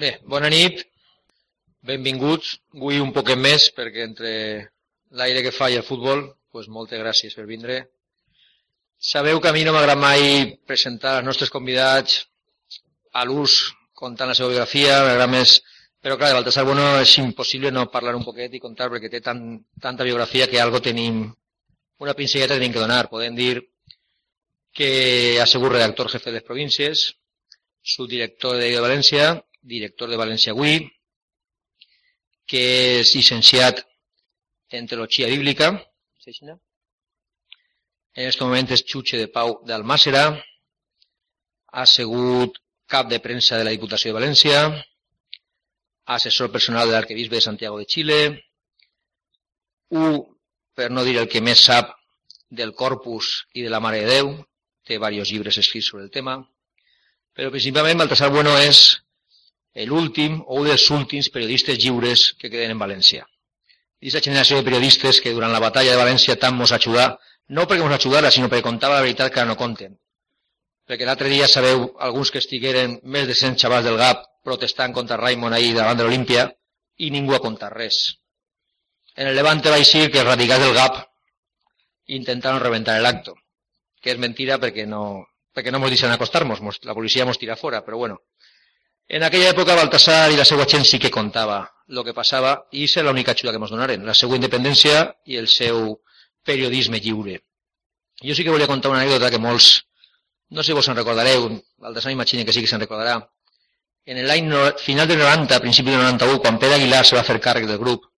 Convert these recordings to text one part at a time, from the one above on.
Bé, bona nit, benvinguts, avui un poquet més, perquè entre l'aire que fa i el futbol, pues moltes gràcies per vindre. Sabeu que a mi no m'agrada mai presentar els nostres convidats a l'ús contant la seva biografia, m'agrada més... Però clar, de Baltasar Bueno és impossible no parlar un poquet i contar perquè té tan, tanta biografia que algo tenim, una pinzelleta tenim que donar. Podem dir que ha sigut redactor jefe de les províncies, subdirector de de València, director de València Avui, que és llicenciat en Teologia Bíblica, en aquest moment és xutxe de Pau d'Almàcera, ha sigut cap de premsa de la Diputació de València, assessor personal de l'arquebisbe de Santiago de Xile, un, per no dir el que més sap, del Corpus i de la Mare de Déu, té diversos llibres escrits sobre el tema, però principalment Baltasar Bueno és l'últim o un dels últims periodistes lliures que queden en València. Aquesta generació de periodistes que durant la batalla de València tant mos ajudà, no perquè mos ajudara, sinó perquè contava la veritat que ara no conten. Perquè l'altre dia sabeu alguns que estigueren més de 100 xavals del GAP protestant contra Raimon ahir davant de l'Olimpia i ningú ha contat res. En el Levante va dir que els radicals del GAP intentaron reventar el acto, que és mentira perquè no, perquè no ens deixen acostar-nos, la policia ens tira fora, però bueno, en aquella època Baltasar i la seva gent sí que contava el que passava i és l'única ajuda que ens donaren, la seva independència i el seu periodisme lliure. Jo sí que volia contar una anècdota que molts, no sé si vos en recordareu, Baltasar m'imagina que sí que se'n recordarà. En l'any no, final del 90, principi del 91, quan Pere Aguilar se va fer càrrec del grup,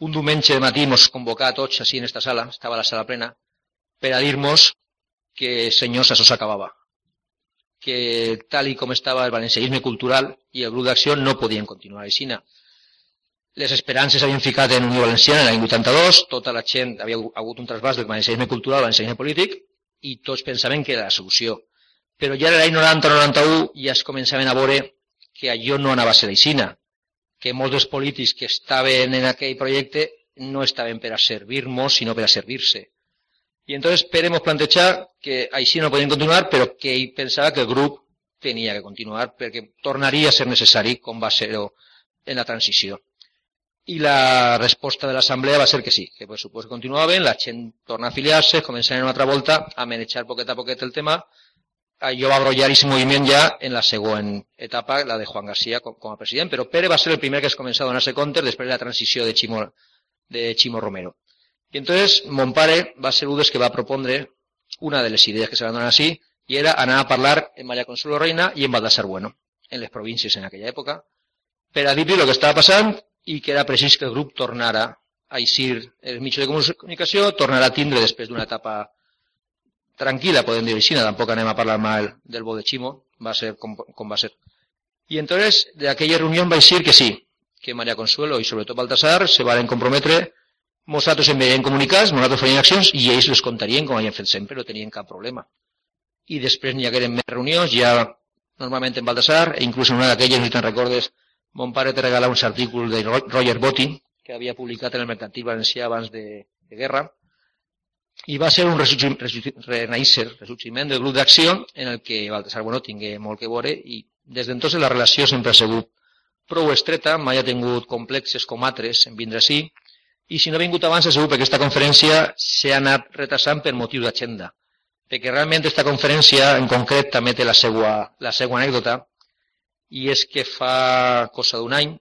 un diumenge de matí ens convocà a tots així en esta sala, estava la sala plena, per a dir-nos que, senyors, això s'acabava que tal i com estava el valencianisme cultural i el grup d'acció no podien continuar així. Les esperances havien ficat en Unió Valenciana l'any 82, tota la gent havia hagut un trasbàs del valencianisme cultural al valencianisme polític i tots pensaven que era la solució. Però ja l'any 90-91 ja es començaven a veure que allò no anava a ser aixina, que molts dels que estaven en aquell projecte no estaven per a servir-nos, sinó per a entonces Pérez plantejar que així no podien continuar, però que ell pensava que el grup tenia que continuar perquè tornaria a ser necessari, com va ser en la transició. I la resposta de l'assemblea va ser que sí, que per supost continuaven, la gent torna a afiliar-se, començaven una altra volta a manejar poquet a poquet el tema, jo va brollar aquest moviment ja en la següent etapa, la de Juan García com, com a president, però Pere va ser el primer que es comença a donar-se compte després de la transició de Chimo, de Chimo Romero. Y entonces mon pare va ser un dels que va propondre una de les idees que se van donar així i era anar a parlar en María Consuelo Reina i en Baldassar Bueno, en les províncies en aquella època, per a dir-li el que estava passant i que era precís que el grup tornara a eixir els mitjans de comunicació, tornarà a tindre després d'una etapa tranquil·la, podem dir així, tampoc anem a parlar mal del bo de Chimo, va ser com, com va ser. I entonces, de aquella reunió va eixir que sí, que María Consuelo i sobretot Baltasar se van comprometre nosaltres enviarien comunicats, nosaltres farien accions i ells les contarien com havien fet sempre, no tenien cap problema. I després n'hi hagueren més reunions, ja normalment en Baldassar, e inclús en una d'aquelles, si te'n recordes, mon pare te regalava uns de Roger Botti, que havia publicat en el Mercantil Valencià abans de guerra, i va ser un renaixer, ressorgiment del grup d'acció en el que Baltasar Bueno tingué molt que veure i des d'entonces la relació sempre ha sigut prou estreta, mai ha tingut complexes com altres en vindre així, i si no ha vingut abans, segur que aquesta conferència s'ha anat retrasant per motiu d'agenda. Perquè realment aquesta conferència en concret també té la seva, la seva anècdota, i és que fa cosa d'un any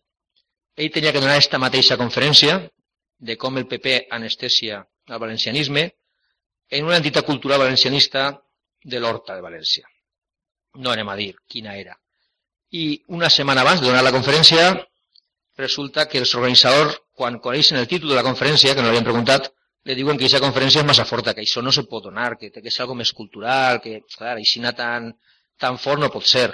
ell tenia que donar aquesta mateixa conferència de com el PP anestesia el valencianisme en una entitat cultural valencianista de l'Horta de València. No anem a dir quina era. I una setmana abans de donar la conferència, resulta que els organitzadors quan coneixen el títol de la conferència, que no l'havien preguntat, li diuen que aquesta conferència és massa forta, que això no se pot donar, que que ser algo més cultural, que, clar, aixina tan, tan fort no pot ser.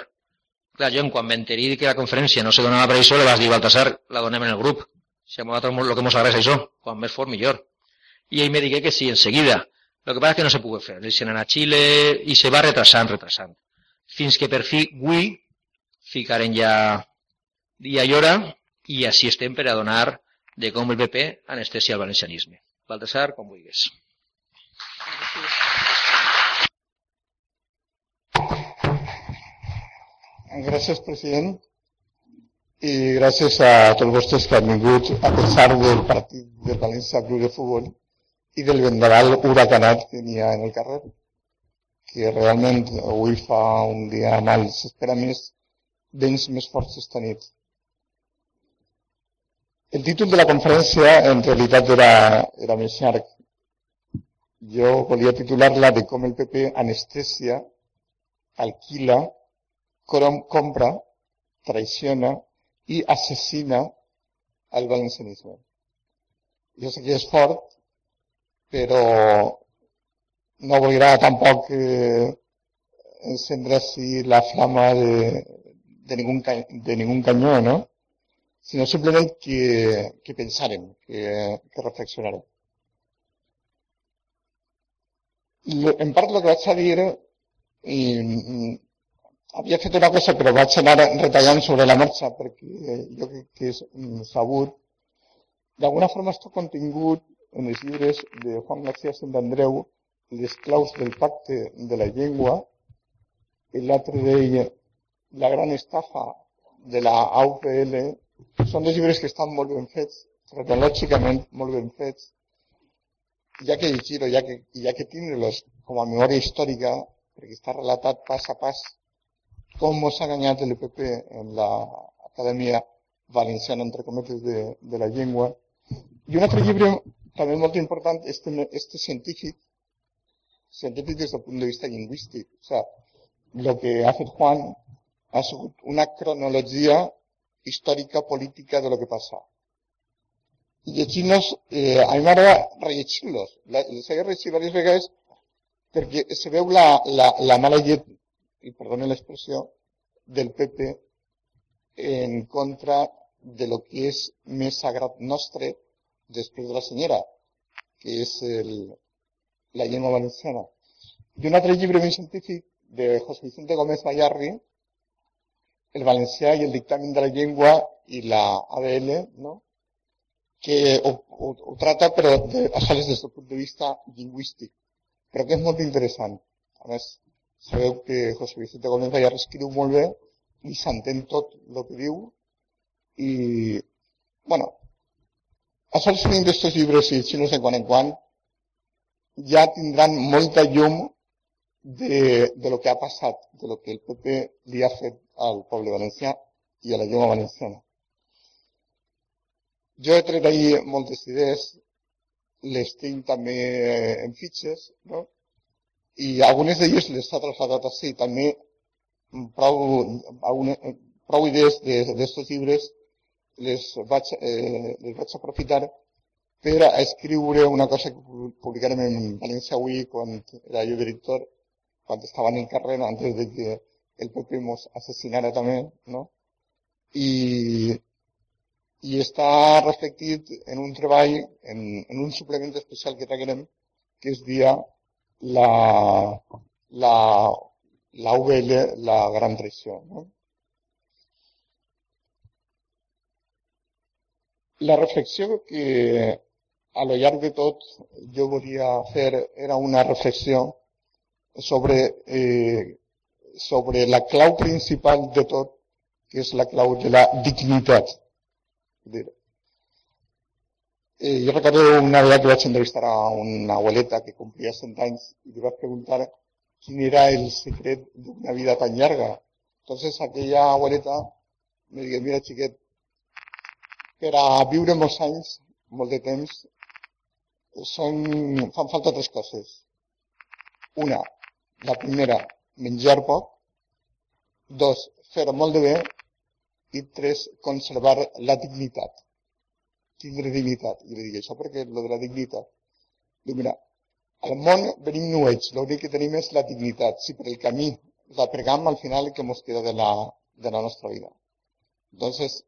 Clar, jo, quan m'enterí que la conferència no se donava per això, li vas dir, Baltasar, la donem en el grup. Si a nosaltres el que ens agrada és això, quan més fort, millor. I ell me digué que sí, enseguida. Lo que passa és que no se pugui fer. Deixen anar a Xile i se va retrasant, retrasant. Fins que per fi, avui, ficaren ja dia i hora i així estem per a donar de com el PP anestesia el valencianisme. Baltasar, com vulguis. Gràcies, president. I gràcies a tots vostres que han vingut, a pesar del partit del València Club de Futbol i del vendaval huracanat que n'hi ha en el carrer, que realment avui fa un dia mal. S'espera més vents més forts esta nit. El títol de la conferència en realitat era, era més llarg. Jo volia titular-la de com el PP anestesia, alquila compra, traiciona i assassina el valencianisme. Jo sé que és fort, però no voldrà tampoc eh, encendre així la flama de, de, ningún, de ningún canyó, no? sinó simplement que, que pensarem, que, que. En part el que vaig a dir i havia fet una cosa però vaig anar retallant sobre la marxa perquè jo crec que és sabut. D'alguna forma està contingut en els llibres de Juan García Sant Andreu, les claus del pacte de la llengua, l'altre d'ell, la gran estafa de la AUPL, són dos llibres que estan molt ben fets, retològicament molt ben fets, ha que llegir-ho, hi que, ha que tindre-los com a memòria històrica, perquè està relatat pas a pas com s'ha guanyat l'EPP en l'Acadèmia Valenciana, entre cometes, de, de la llengua. I un altre llibre també molt important, este, este científic, científic des del punt de vista lingüístic. O sea, lo que ha fet Juan ha sigut una cronologia històrica política de lo que passa. I llegint-los, eh, a mi m'agrada rellegir-los. Els he rellegit diverses vegades perquè se veu la, la, la mala llet y perdone la expresión, del PP en contra de lo que és més sagrat nostre després de la senyera, que és el, la llengua valenciana. I un altre llibre més de José Vicente Gómez Bayarri, El valencià i el dictamen de la llengua i la ABL, no? que ho, ho, ho trata però de, això des del punt de vista lingüístic, però que és molt interessant. A més, que José Vicente Gómez Gallar escriu molt bé i s'entén tot el que diu i, bueno, a sols tenim d'aquests llibres i si no sé quan en quan ja tindran molta llum de, de lo que ha passat, de lo que el PP li ha fet al poble valencià i a la llengua valenciana. Jo he tret ahir moltes idees, les tinc també en fitxes, no? i algunes d'elles les ha traslladat així. També prou, alguna, prou idees d'aquests llibres les vaig, eh, les vaig aprofitar per a escriure una cosa que publicarem en València avui quan era jo director, quan estava en el carrer, antes de que el PP mos assassinara també, no? I, i està reflectit en un treball, en, en un suplement especial que traguem, que és dia la, la, la UL, la gran traició. No? La reflexió que a lo llarg de tot jo volia fer era una reflexió sobre, eh, sobre la clau principal de tot, que és la clau de la dignitat. Eh, yo recuerdo una vez que vaig entrevistar a una abueleta que cumplía 100 años y le iba a preguntar quién era el secreto de una vida tan larga. Entonces aquella abueleta me dijo, mira xiquet, per a viure molts anys, molt de temps, són, fan falta tres coses. Una, la primera, menjar poc. Dos, fer molt de bé. I tres, conservar la dignitat tindre dignitat. I li dic, això perquè lo de la dignitat. Diu, mira, al món venim nuets, l'únic que tenim és la dignitat. Si per el camí la pregam, al final que ens queda de la, de la nostra vida. Entonces,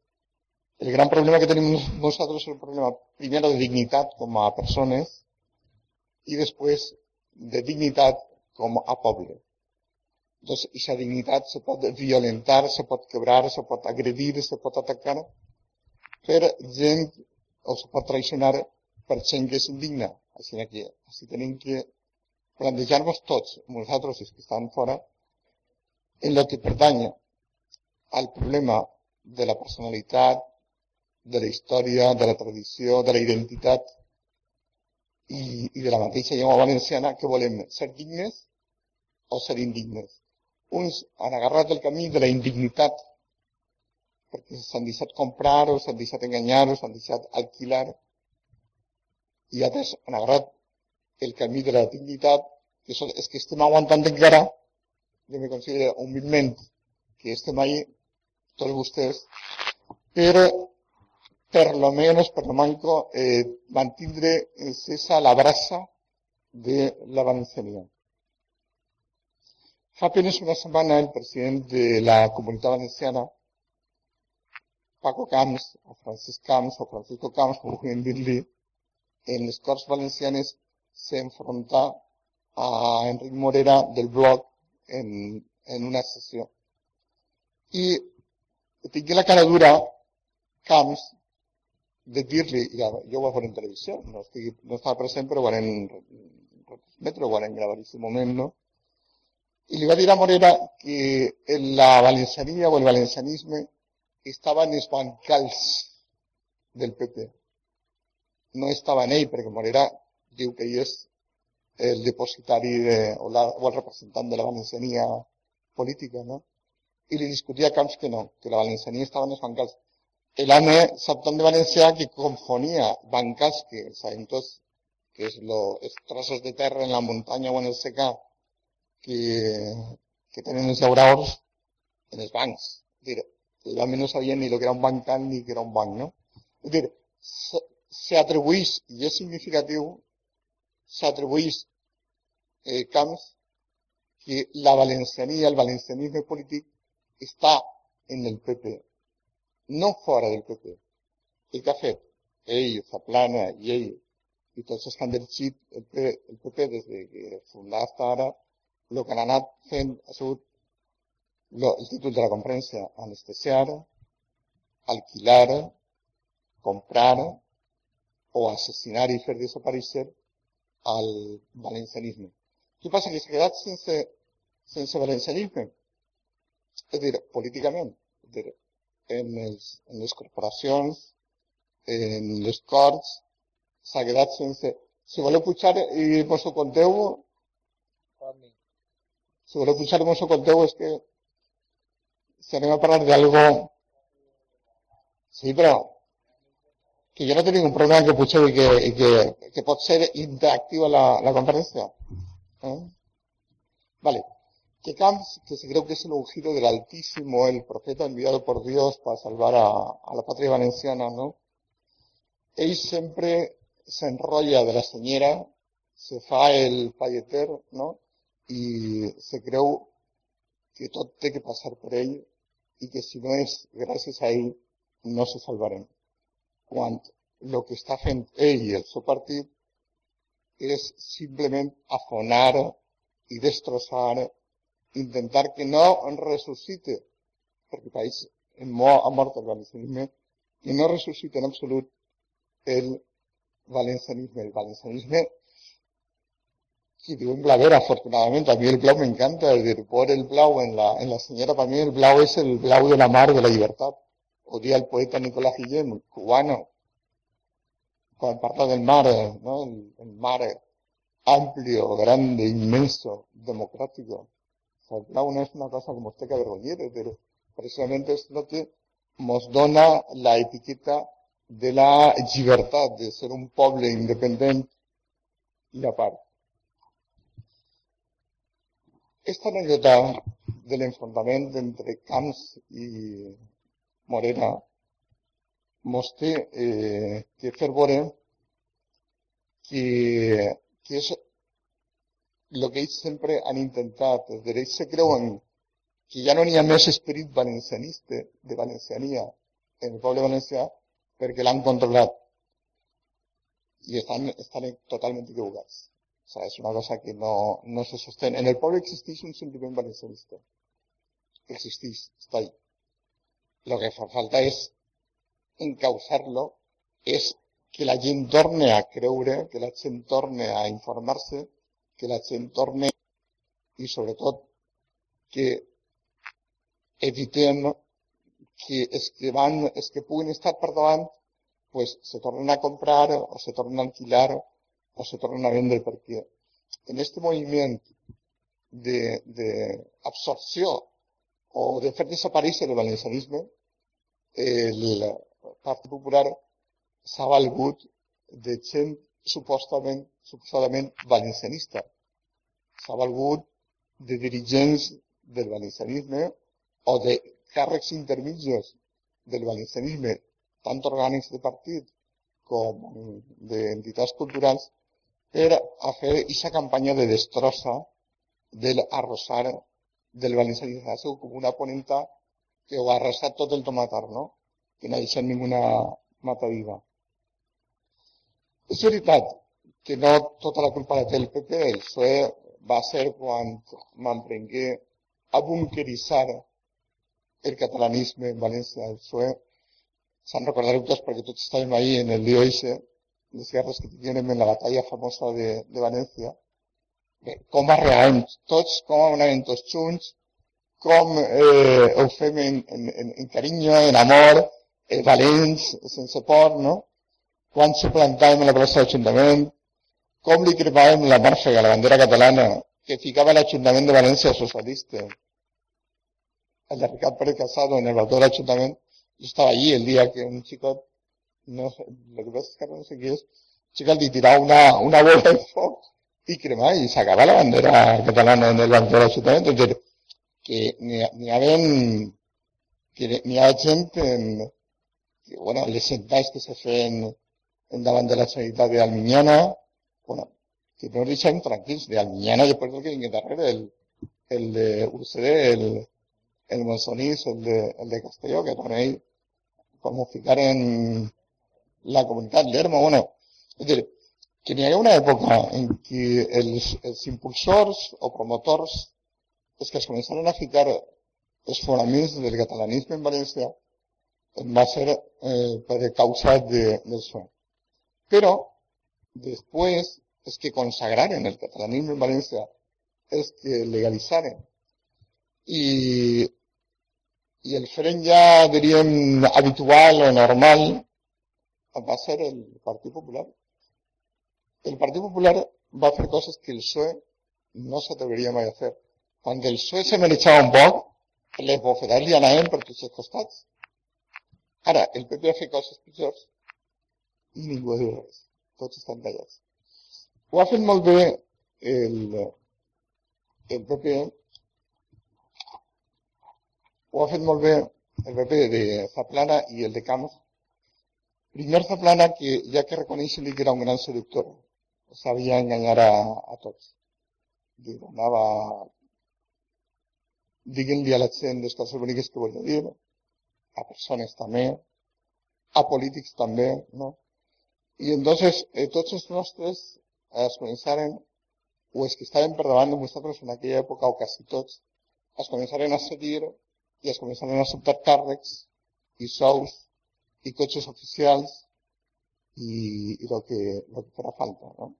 el gran problema que tenim nosaltres és el problema, primero de dignitat com a persones i després de dignitat com a poble. Entonces, esa dignitat se pot violentar, se pot quebrar, se pot agredir, se pot atacar per gent o se pot traicionar per gent que és indigna. Així que així tenim que plantejar-nos tots, nosaltres els que estan fora, en lo que pertany al problema de la personalitat, de la història, de la tradició, de la identitat i, i de la mateixa llengua valenciana que volem ser dignes o ser indignes. Uns han agarrat el camí de la indignitat perquè s'han deixat comprar o s'han deixat enganyar o s'han deixat alquilar i altres han agarrat el camí de la dignitat que és, és que estem aguantant encara jo me considero humilment que estem ahí tots vostès però per lo menos, per lo manco, eh, mantindre esa la brasa de la valenciania. Fa apenas una setmana el president de la comunitat valenciana, Paco Camps, o Francisco Camps, o Francisco Camps, com vulguin dir-li, en les Corts Valencianes s'enfronta a Enric Morera del blog en, en una sessió. I tinc la cara dura, Camps, de dir-li, ja, jo ho vaig veure en televisió, no, estic, no estava present, però ho van retransmetre, ho van gravar en aquest moment, no? I li va dir a Morera que la valenciania o el valencianisme estava en els bancals del PP. No estava en ell, perquè Morera diu que ell és el depositari de, o, la, o el representant de la valenciania política, no? I li discutia a Camps que no, que la valenciania estava en bancals el ANE Saptón de Valencia que confonía bancas, que saben todos que es los trozos de tierra en la montaña o en el seca que, que tienen los llauradors en los bancs. Es decir, el no sabía ni lo que era un bancal ni que era un banc, ¿no? Se atribuís, y es significativo, se atribuís eh, Camps que la valencianía, el valencianismo político está en el PP no fora del PP. El que ha fet ell, Zaplana i ell, i tots els que han dirigit el PP, el PP des de que fundà fins ara, el que han lo, el títol de la conferència, anestesiar, alquilar, comprar o assassinar i fer desaparèixer al valencianisme. Què passa? Que s'ha quedat sense, sense valencianisme. És a dir, políticament. És dir, en, els, en les corporacions, en les corts, s'ha quedat sense... Si voleu pujar i vos ho conteu, si voleu pujar i vos ho conteu, és que si anem a parlar d'algo... Sí, però que jo no tinc un problema que pugeu i que, i que, que pot ser interactiva la, la conferència. Eh? Vale que Camps, que creo que es el ungido del Altísimo, el profeta enviado por Dios para salvar a, a la patria valenciana, ¿no? Ell sempre s'enrotlla de la senyera, se fa el falleter, no? I se creu que tot té que passar per ell i que si no és gràcies a ell no se salvarem. Quan el que està fent ell i el seu partit és simplement afonar i destrossar intentar que no resucite, perquè país ha mort el valencianisme, i no resucite en absolut el valencianisme. El valencianisme, que diu en blavera, afortunadament, a mi el blau m'encanta, el de por el blau en la, en la senyora, para mí el blau és el blau de la mar de la llibertat. O dia el poeta Nicolás Guillem, cubano, quan parla del mar, ¿no? el mar amplio, grande, inmenso, democrático, sea, no es una cosa como usted que avergonzar, pero precisamente es lo que nos dona la etiqueta de la libertad, de ser un pueblo independiente y aparte. Esta anécdota del enfrentamiento entre Camps y Morena mostré eh, que fervore que, que es el que ells sempre han intentat, els drets se creuen que ja no n'hi ha més esperit valencianista, de valenciania, en el poble valencià, perquè l'han controlat. I estan, estan totalment equivocats. O sea, és una cosa que no, no se sostén. En el poble existeix un sentiment valencianista. Existeix, està ahí. Lo que fa falta és encausar-lo, és que la gent torne a creure, que la gent torne a informar-se que la gent torne i sobretot que evitem que els que van, els que puguin estar per davant, pues se tornen a comprar o se tornen a alquilar o se tornen a vendre perquè en este moviment de, de absorció o de fer desaparèixer el valencianisme, el Partit Popular s'ha valgut de gent supostament, suposadament valencianista. S'ha valgut de dirigents del valencianisme o de càrrecs intermitjos del valencianisme, tant orgànics de partit com d'entitats culturals, per a fer aquesta campanya de destrossa del arrosar del valencianisme. Com una ponenta que ho ha arrasat tot el tomatar, no? Que no ha deixat ninguna mata viva. És veritat que no tota la culpa la té el PP, el PSOE va ser quan m'emprengué a bunkeritzar el catalanisme en València. El PSOE, se'n recordareu tots perquè tots estàvem ahí en el lío ese, les guerres que tinguem en la batalla famosa de, de València. Bé, com arreàvem tots, com anaven tots junts, com eh, ho fem en, en, en carinyo, en amor, eh, valents, sense por, no? Quan se plantàvem a la plaça de l'Ajuntament, com li cremàvem la màrfega, la bandera catalana, que ficava l'Ajuntament de València socialista. El de Ricard Pérez Casado, en el balcó de l'Ajuntament, jo estava allí el dia que un xicot, no lo que pasa es que no sé qui és, xicot li tirava una, una bola de foc i cremar i s'acaba la bandera catalana en el balcó de l'Ajuntament. Entonces, que n'hi ha, que n'hi ha gent en, que, bueno, les sentats que se feien davant de la sanitat d'Alminyana, bueno, que no deixem tranquils, d'Alminyana i després que vingui darrere, el, el de UCD, el, el Monsonís, el de, el de Castelló, que també com ho ficaren la comunitat d'Erma, bueno, és dir, que n'hi ha una època en què els, els impulsors o promotors els que es començaran a ficar els fonaments del catalanisme en València va ser eh, per causa de, del. Pero después es que consagraron el catalanismo en Valencia, es que legalizaron. Y, y el fren ya, dirían, habitual o normal va a ser el Partido Popular. El Partido Popular va a hacer cosas que el PSOE no se atrevería más a hacer. Cuando el PSOE se echaba un poc, les bofetades li anaven per tots els costats. Ara, el PP ha fet coses pitjors i ningú diu res. Tots estan callats. Ho ha fet molt bé el, el PP, ho ha fet molt bé el PP de Zaplana i el de Camps. Primer Zaplana, que ja que reconeix que era un gran seductor, sabia enganyar a, a tots. Li donava, diguem-li a la gent les coses boniques que volia dir, a persones també, a polítics també, no? Y entonces eh, tots nostres es començaren, o els que estaven per davant de nosaltres en aquella època, o quasi tots, es començaren a seguir i es començaren a acceptar càrrecs i sous i cotxes oficials i, i el que, lo que farà falta. No?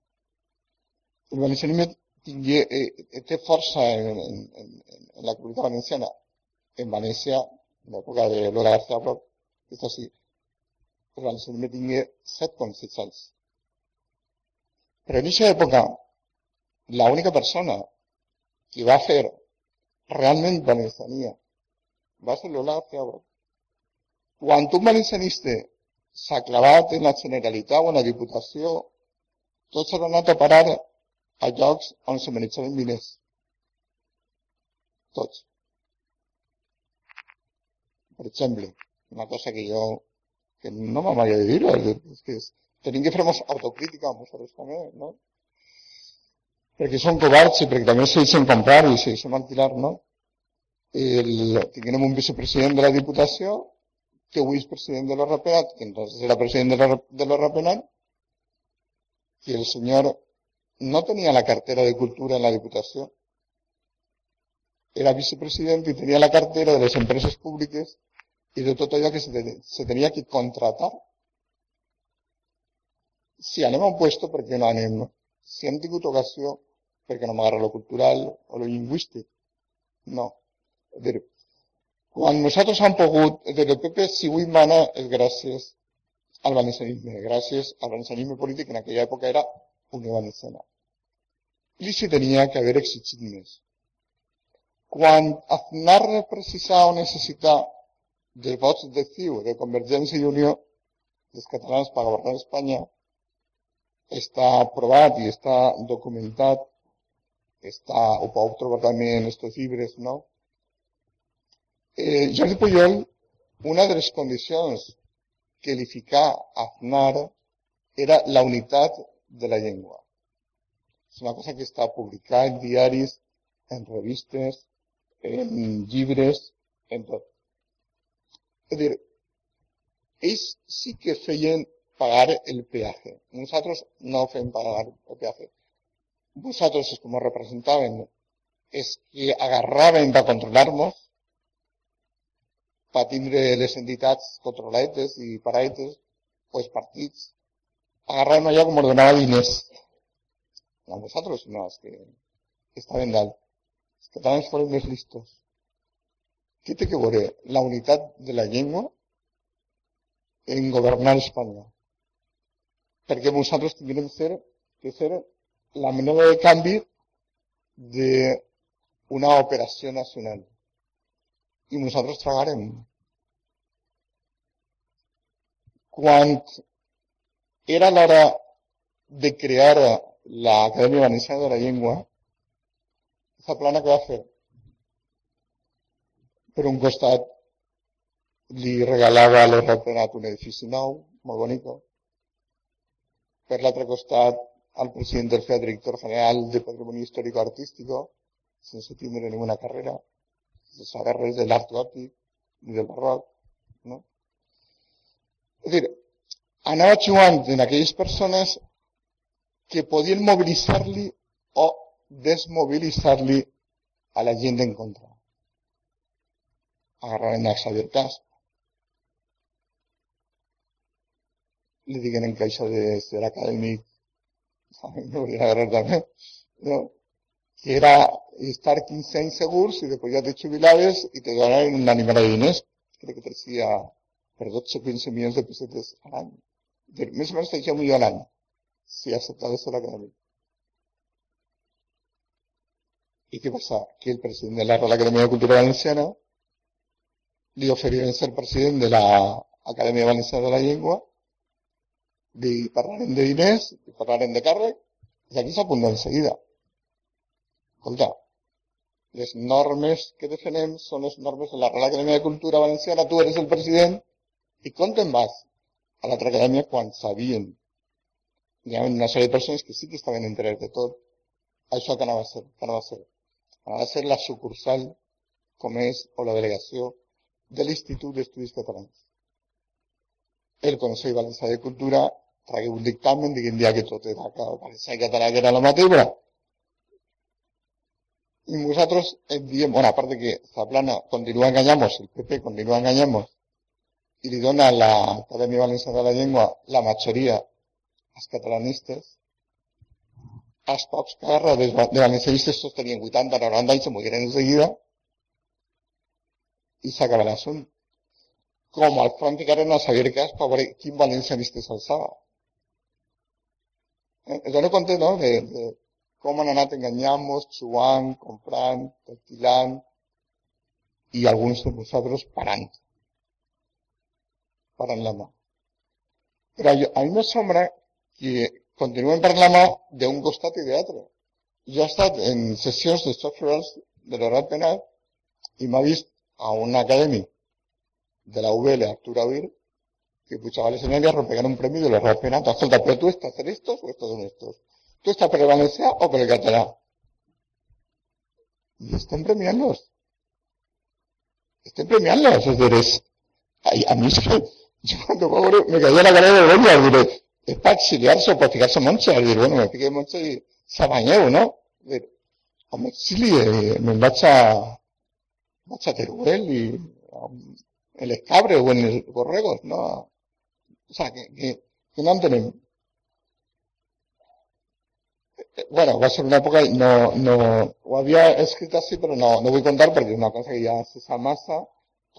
El valencianisme tingué, eh, força en, en, la comunitat valenciana, en València, en l'època de Lola García Broc, és així, tingué set. Però en aquesta època, l'única persona que va fer realment valenciania va ser Lola García Quan un valencianista s'ha clavat en la Generalitat o en la Diputació, tots han anat a parar a llocs on se manejaven diners. Tots. Per exemple, una cosa que jo que no m'amaga de dir-ho, és que tenim que fer-nos autocrítica amb nosaltres no? Perquè són covards i perquè també se deixen comprar i se deixen alquilar, no? El, tinguem un vicepresident de la Diputació que avui és president de l'Orrapenat, que entonces era president de l'Orrapenat, que el senyor no tenia la cartera de Cultura en la Diputació, era vicepresident i tenia la cartera de les empreses públiques de tot allò que se, se tenia que contratar. Si anem a un puesto, per què no anem? Si hem tingut ocasió perquè no m'agrada lo cultural o lo lingüístic. No. És dir, quan nosaltres hem pogut, és dir, el PP si avui mana és gràcies al valencianisme, gràcies al valencianisme polític en aquella època era Unió Valenciana. I s'hi tenia que haver exigit més. Quan Aznar precisava o necessitava dels vots de CiU, de Convergència i Unió, dels catalans per governar Espanya, està aprovat i està documentat, està, ho podeu trobar també en estos llibres, no? Eh, Jordi Pujol, una de les condicions que li ficà Aznar era la unitat de la llengua. És una cosa que està publicada en diaris, en revistes, en llibres, en tot. A dir, ells sí que feien pagar el peaje. Nosaltres no fem pagar el peaje. Vosaltres, com representaven, és que agarraven per controlar-nos, per les entitats controladetes i paradetes, o els partits, agarraven allò com ordenava. No vosaltres, no, és que estaven dalt. Els listos. Què té que veure la unitat de la llengua en governar Espanya? Perquè nosaltres tindrem que ser, que ser la moneda de canvi d'una operació nacional. I nosaltres tragarem. Quan era l'hora de crear l'Acadèmia Valenciana de la Llengua, esa plana que va fer per un costat li regalava a l'Europenat un edifici nou, molt bonic. Per l'altre costat, al president del FEA, director general de Patrimoni Històric Artístic, sense tindre ninguna carrera, sense saber res de l'art gòtic ni del barroc. No? És dir, anava jugant en aquelles persones que podien mobilitzar-li o desmobilitzar-li a la gent en contra agarraran a Xavier Cas. Li digueren que això de ser acadèmic no volia agarrar també, no? que era estar 15 anys segurs i després ja te jubilaves i te donaven una animal de diners, crec que t'eixia per 12 o 15 milions de pessetes a l'any. Més o menys t'eixia un milió a l'any, si acceptaves ser acadèmic. I què passa? Que el president de la Real Acadèmia de Cultura Valenciana li oferiren ser president de la Acadèmia Valenciana de la Llengua, li parlarem de diners, li parlarem de càrrec, i aquí s'apunta en seguida. Escolta, les normes que defenem són les normes de la Real Acadèmia de Cultura Valenciana, tu eres el president, i com te'n vas a l'altra acadèmia quan sabien hi havia una sèrie de persones que sí que estaven enterades de tot, això que anava a ser, que anava a ser. Anava a ser la sucursal, com és, o la delegació de l'Institut d'Estudis Catalans. El Consell Valencià de Cultura tragué un dictamen dient que tot era que valencià i català que era la mateix, i nosaltres et diem, bueno, a part de que Zaplana continua enganyant-nos, el PP continua enganyant-nos, i li dona a l'Acadèmia Valenciana de la Llengua la majoria als catalanistes, els pocs que agarra de, valencianistes tots tenien 80, 90 anys, se moriren de seguida, i s'acaba l'assumpte. Com el Fran ficaran a saber cas per veure quin valencianista s'alçava. Eh, es dona compte, no?, de, de com han anat enganyant-nos, jugant, comprant, textilant, i alguns de nosaltres parant. Parant la mà. Però a mi me sembla que continuem per la mà d'un costat i de l'altre. Jo he estat en sessions de softwares de l'oral penal i m'ha vist a un académico de la UVL, Arturo Avir, que puchaba el escenario a romper un premio de los penata. Escolta, pero tú estás en estos o estos en estos. ¿Tú estás por el Valencia o por el catalán? Y estén premiándolos. Estén premiándolos. Es decir, es, a, a mí es que, yo cuando pobre, me cayó la cara de vergüenza, diré, es para exiliarse o para fijarse Moncha. Es decir, bueno, me piqué Moncha y Sabañeu, ¿no? Es decir, o me me embacha a Teruel y el escabre o en el borregos, ¿no? O sea, que, que, que no tenemos. eh, bueno, va a ser una època, no, no, ho havia escrit així, però no, no vull contar perquè és una cosa que ja se sa massa,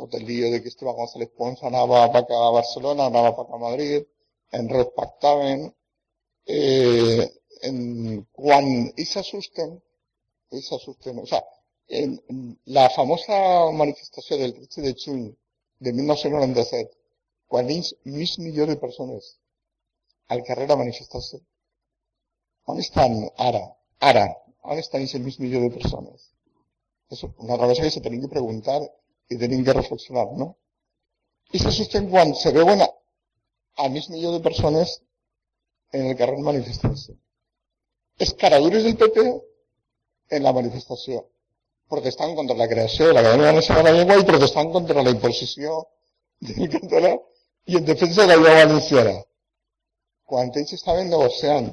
tot el lío de que Esteban González Pons anava per acá a Barcelona, anava per acá a Madrid, en res pactaven, eh, en, quan ells s'assusten, ells s'assusten, o sea, en, la famosa manifestació del 13 de juny de 1997, quan ells, mig milió de persones al carrer a manifestar-se, on estan ara? Ara, on estan aquest mig milió de persones? És una cosa que se tenim que preguntar i tenim que reflexionar, no? I se sostén quan se veuen a, a mig milió de persones en el carrer manifestant-se. Escaradures del PP en la manifestació, protestant contra la creació de l'Acadèmia Valenciana de la Llengua i protestant contra la imposició del català i en defensa de la llengua valenciana. Quan ells estaven negociant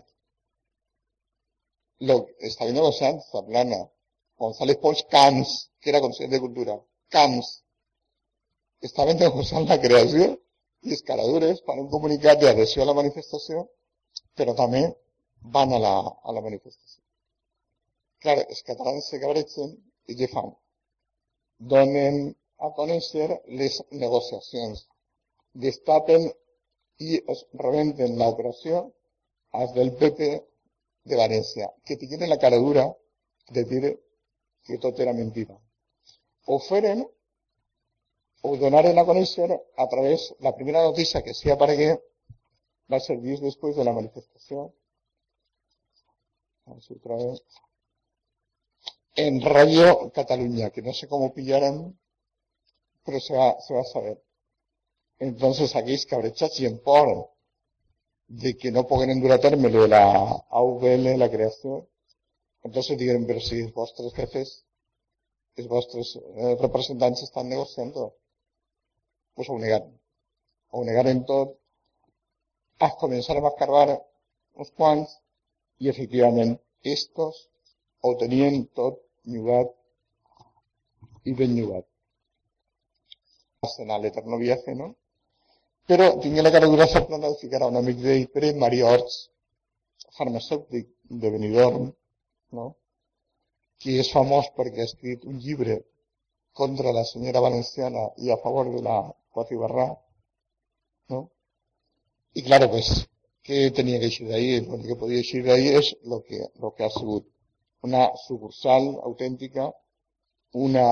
lo está viendo los Santos, Plana, González Pons Camps, que era consciente de cultura, Camps, estaven negociant la creació i escaladures fan un comunicat d'adhesió a la manifestació, però també van a la, a la manifestació. Clar, els catalans se cabreixen i fan? Donen a conèixer les negociacions, destapen i es rebenten l'operació als del PP de Valencia, que tiene la cara dura de decir que todo era mentira. O fueren, o donaren a conocer a través, la primera noticia que sí aparegué va ser días después de la manifestación. otra vez. En Radio Cataluña, que no sé cómo pillaron, pero se va, se va a saber. Entonces aquí es cabrechas y en por de que no pueden endurar lo de la AVL, la creación. Entonces dijeron, pero si vuestros jefes, es vuestros eh, representantes están negociando, pues ho negaren. Ho negaren tot, a comenzar a escarbar uns quants, i efectivament, estos ho tenien tot llogat i ben llogat. En l'eterno viaje, no? Però tingué la cara dura de ficar a un amic d'ell, Pere Maria Horts, farmacèutic de Benidorm, no? que és famós perquè ha escrit un llibre contra la senyora valenciana i a favor de la Barra, ¿no? Y claro, pues, ¿qué tenía que eixir d'ahí? Lo que podía eixir d'ahí és lo que, lo que ha sigut una sucursal autèntica, una,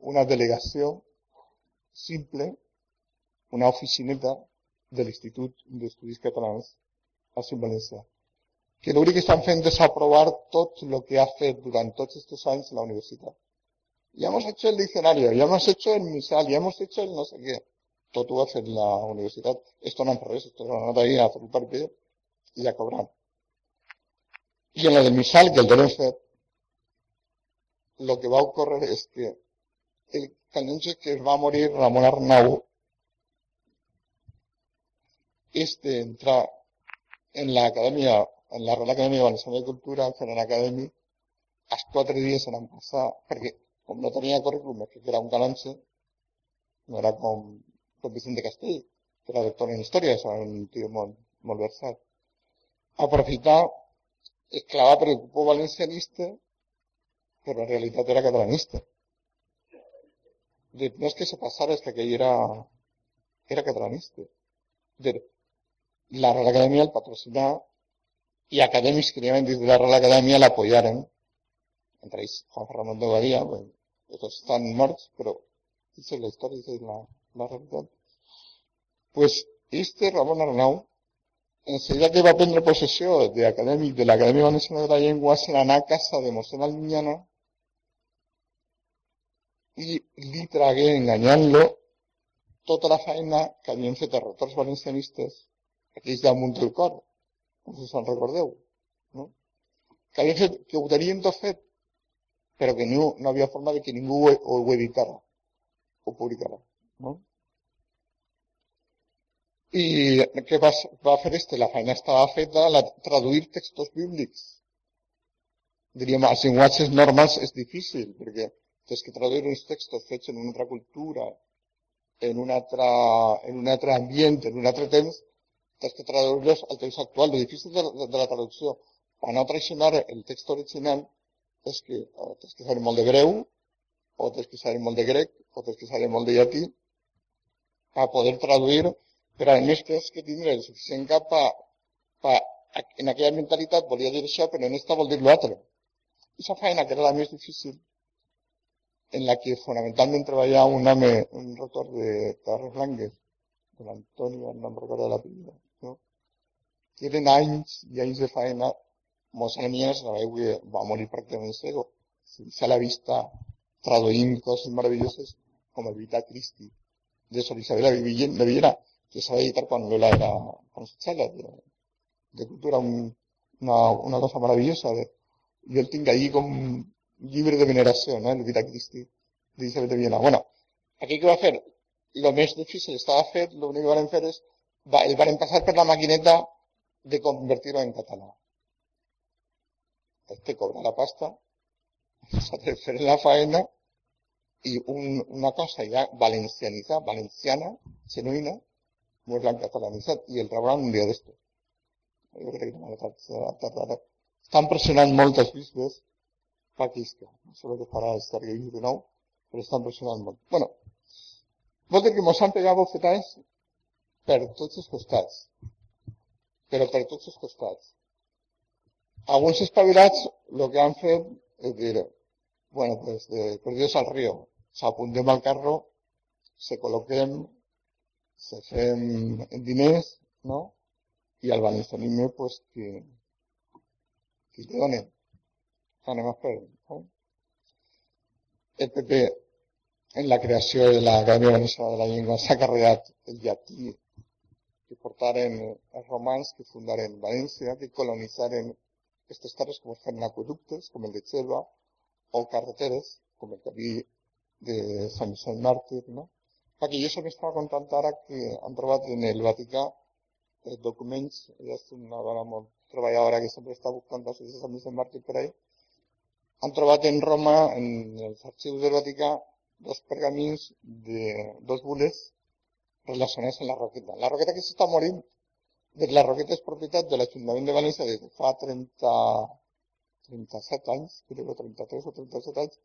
una delegació simple una oficineta de l'Institut d'Estudis Catalans a Ciutat València, que l'únic que estan fent és aprovar tot el que ha fet durant tots aquests anys la universitat. Ya hemos hecho el diccionario, ya hemos hecho el misal, ya hemos hecho el no sé qué. Tot ho ha fet la universitat. Esto no en res, esto no anat ahí a paper i a cobrar. I en del misal, que el donen fet, lo que va ocórrer és que el canonge que es va morir Ramon Arnau este entrar en la academia, en la Real Acadèmia Valenciana de Cultura, en la Academy, els quatre dies se n'han passat, perquè com no tenia currículum, que era un galance, no era com, com Vicente Castell, que era doctor en història, era un tio molt, molt versat. Aprofitar, esclavar per el grup valencianista, però en realitat era catalanista. De, no és que se passara, és que era, era catalanista. De, la Real Academia el patrocinó y académicos que llevan desde la Real Academia la apoyaron. Entre ellos Juan Fernando Badía, pues, estos están muertos, pero dice la historia, dice la, la realidad. Pues este Ramón Arnau, enseguida que va a prendre posesión de, acadèmic, de la Academia Valenciana de la Llengua, se l'anar a casa de Mosén Almiñana y li tragué, engañando, toda la faena que havien fet els rectors valencianistes aquells damunt del cor, no sé si recordeu, no? que havia fet, que ho tenien tot que no, no forma de que ningú ho, ho, editara, ho publicara, no? I què va, va fer este? La feina estava feta a traduir textos bíblics. Diríem, als llenguatges normals és difícil, perquè tens que traduir uns textos fets en una altra cultura, en un altre, en un altre ambient, en un altre temps, tens que traduir-los al text actual. Lo difícil de, de, de la traducció para no traicionar el texto original, és que o tens que saber molt de greu, o tens que saber molt de grec, o tens que saber molt de llatí, per poder traduir, tens que tindre el suficient cap pa, en aquella mentalitat volia dir això, però en esta vol dir l'altre. Esa feina que era la més difícil, en la que fonamentalment treballava un home, un rotor de Terres Blanques, de l'Antonio, no em recordo la primera, no? que eren anys i anys de feina molts anys sabeu que va morir pràcticament cego. Se l'ha vista traduint coses meravelloses com el Vita Christi de Sor Isabel de Villena, que s'ha editar quan Lola era consejera de, de cultura, un, una, una cosa maravillosa. De, jo el tinc allí com un llibre de veneració, no? el Vita Christi d'Isabel de Villena. Bueno, aquí que va fer? Lo més difícil estava fet, l'únic que van fer és, va, el van passar per la maquineta de convertir-ho en català este cobra la pasta, se en la faena y un, una cosa ya valencianizada, valenciana, genuïna, molt blanc catalanitzat, i el rebran un dia d'esto. Jo crec que no tardar. Estan pressionant moltes bisbes fa que isca. No sé què farà el Sergi de nou, però estan pressionant molt. Bueno, vol dir que mos han pegat bofetades per tots els costats. Però per tots els costats alguns espavilats el que han fet és dir, bueno, pues de perdidos al río, s'apuntem al carro, se col·loquem, se fem diners, no? I al valencianisme, pues, que, que te donen. Anem a fer, no? El PP, en la creació de l'Acadèmia Valenciana de la Llengua, s'ha carregat el llatí que portaren els romans que fundaren València, que colonitzaren estos carros como fueron acueductos, como el de Chelva, o carreteres, como el camí de Sant Vicent Màrtir, no? Perquè jo me estava contant ara que han trobat en el Vaticà eh, documents, ella és una dona molt treballadora que sempre està buscant coses de Sant Vicent Màrtir per ahí, han trobat en Roma, en els arxius del Vaticà, dos pergamins de dos bules relacionats amb la roqueta. La roqueta que s'està morint la Roqueta és propietat de l'Ajuntament de València des de fa 30, 37 anys, crec que 33 o 37 anys,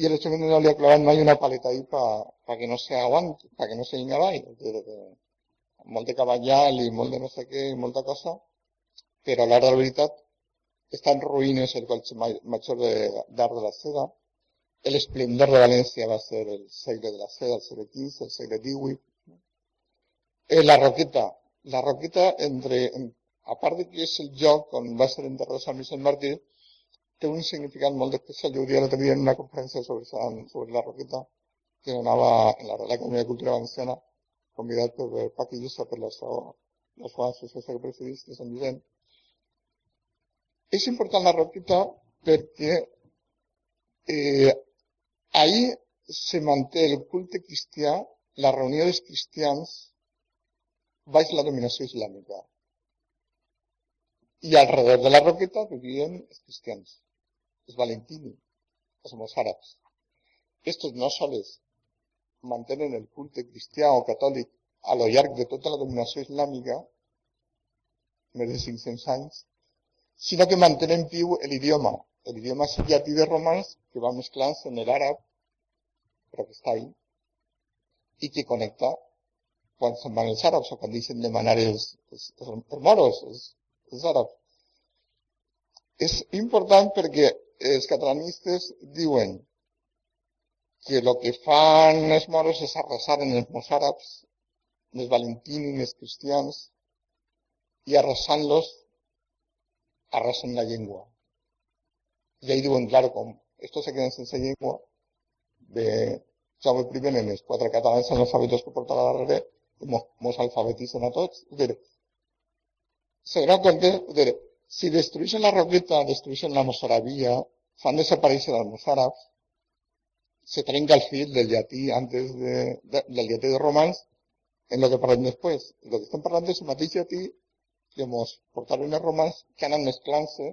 i l'Ajuntament no li ha clavat mai una paleta ahí para pa que no se aguanti, para que no se dir, que de caballal i molt de no sé què, molta cosa, però a l'hora de la veritat està en ruïnes el cotxe major d'art de, de la seda, l'esplendor de València va ser el segle de la seda, el segle XV, el segle XVIII. Eh, la Roqueta, la Roqueta, entre, a part de que és el lloc on va ser enterrat Sant Vicent Martí, té un significat molt especial. Jo dia l'altre dia en una conferència sobre, Sant, sobre la Roqueta que donava en la Real Acadèmia de Cultura Valenciana, convidat per Paqui Llussa, per la seva, la seva associació que presidís de Sant Vicent. És important la Roqueta perquè eh, ahir se manté el culte cristià, la reunió dels cristians baix la dominació islàmica. Y alrededor de la roqueta vivían los cristianos, los valentini, los mozárabs. Estos no soles mantenen el culte cristià o catòlic a lo de tota la dominació islàmica, més de 500 anys, sinó que mantenen viu l'idioma, l'idioma llatí de romans que va mesclant-se en l'àrab, però que està ahí, i que connecta quan se'n van els àrabs o quan deixen de manar els, els, els, moros, els, important els catalanistes diuen que el que fan els moros és arrasar en els àrabs, els valentins, els cristians, i arrasant-los arrasen la llengua. I ahí diuen, claro, com estos se queden sense llengua, de Jaume I en els quatre catalans analfabetos que portava darrere, mos alfabetitzen a tots. Dir, se donen compte, si destrueixen la roqueta, destrueixen la mossarabia, fan desaparèixer els mossàrabs, se trenca el del llatí antes de, de, del llatí de romans en lo que parlem després. I lo que estem parlant és el mateix llatí que mos portaron els romans que han mezclant-se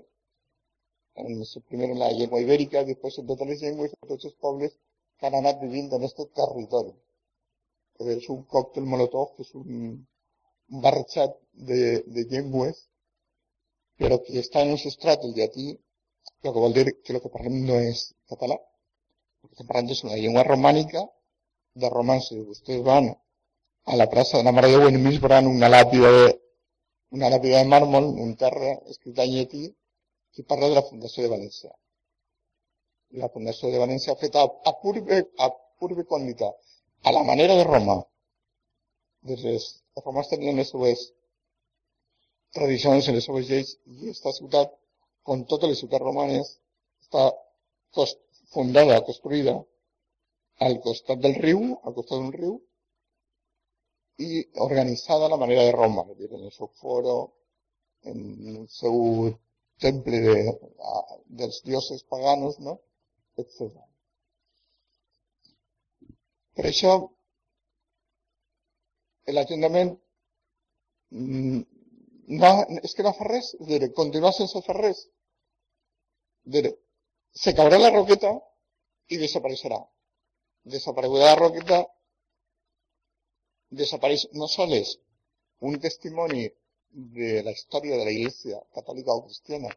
en, primer en la llengua ibèrica, després en totes les llengües, en tots els que han anat vivint en aquest territori és un còctel molotov, que és un, un barrejat de, de llengües però qui està en un substrat el llatí, el que vol dir que el que parlem no és català. El que estem parlant és una llengua romànica de romans. Si van a la plaça de la Mare de Déu enmig veuran una làpida de, una làpida de màrmol, un terra, escrita en llatí, que parla de la Fundació de València. La Fundació de València feta a, purbe, a purbe condita, a la manera de Roma. Des els romans tenien les seues tradicions i les lleis i aquesta ciutat, com totes les ciutats romanes, està fundada, construïda al costat del riu, al costat d'un riu, i organitzada a la manera de Roma, és dir, en el seu foro, en el seu temple de, a, dels dioses paganos, no? etc. Per això, l'Ajuntament no, és que no fa res, és dir, continua sense fer res. Dir, se caurà la roqueta i desapareixerà. Desapareguda la roqueta desapareix no sols un testimoni de la història de la Iglesia catòlica o cristiana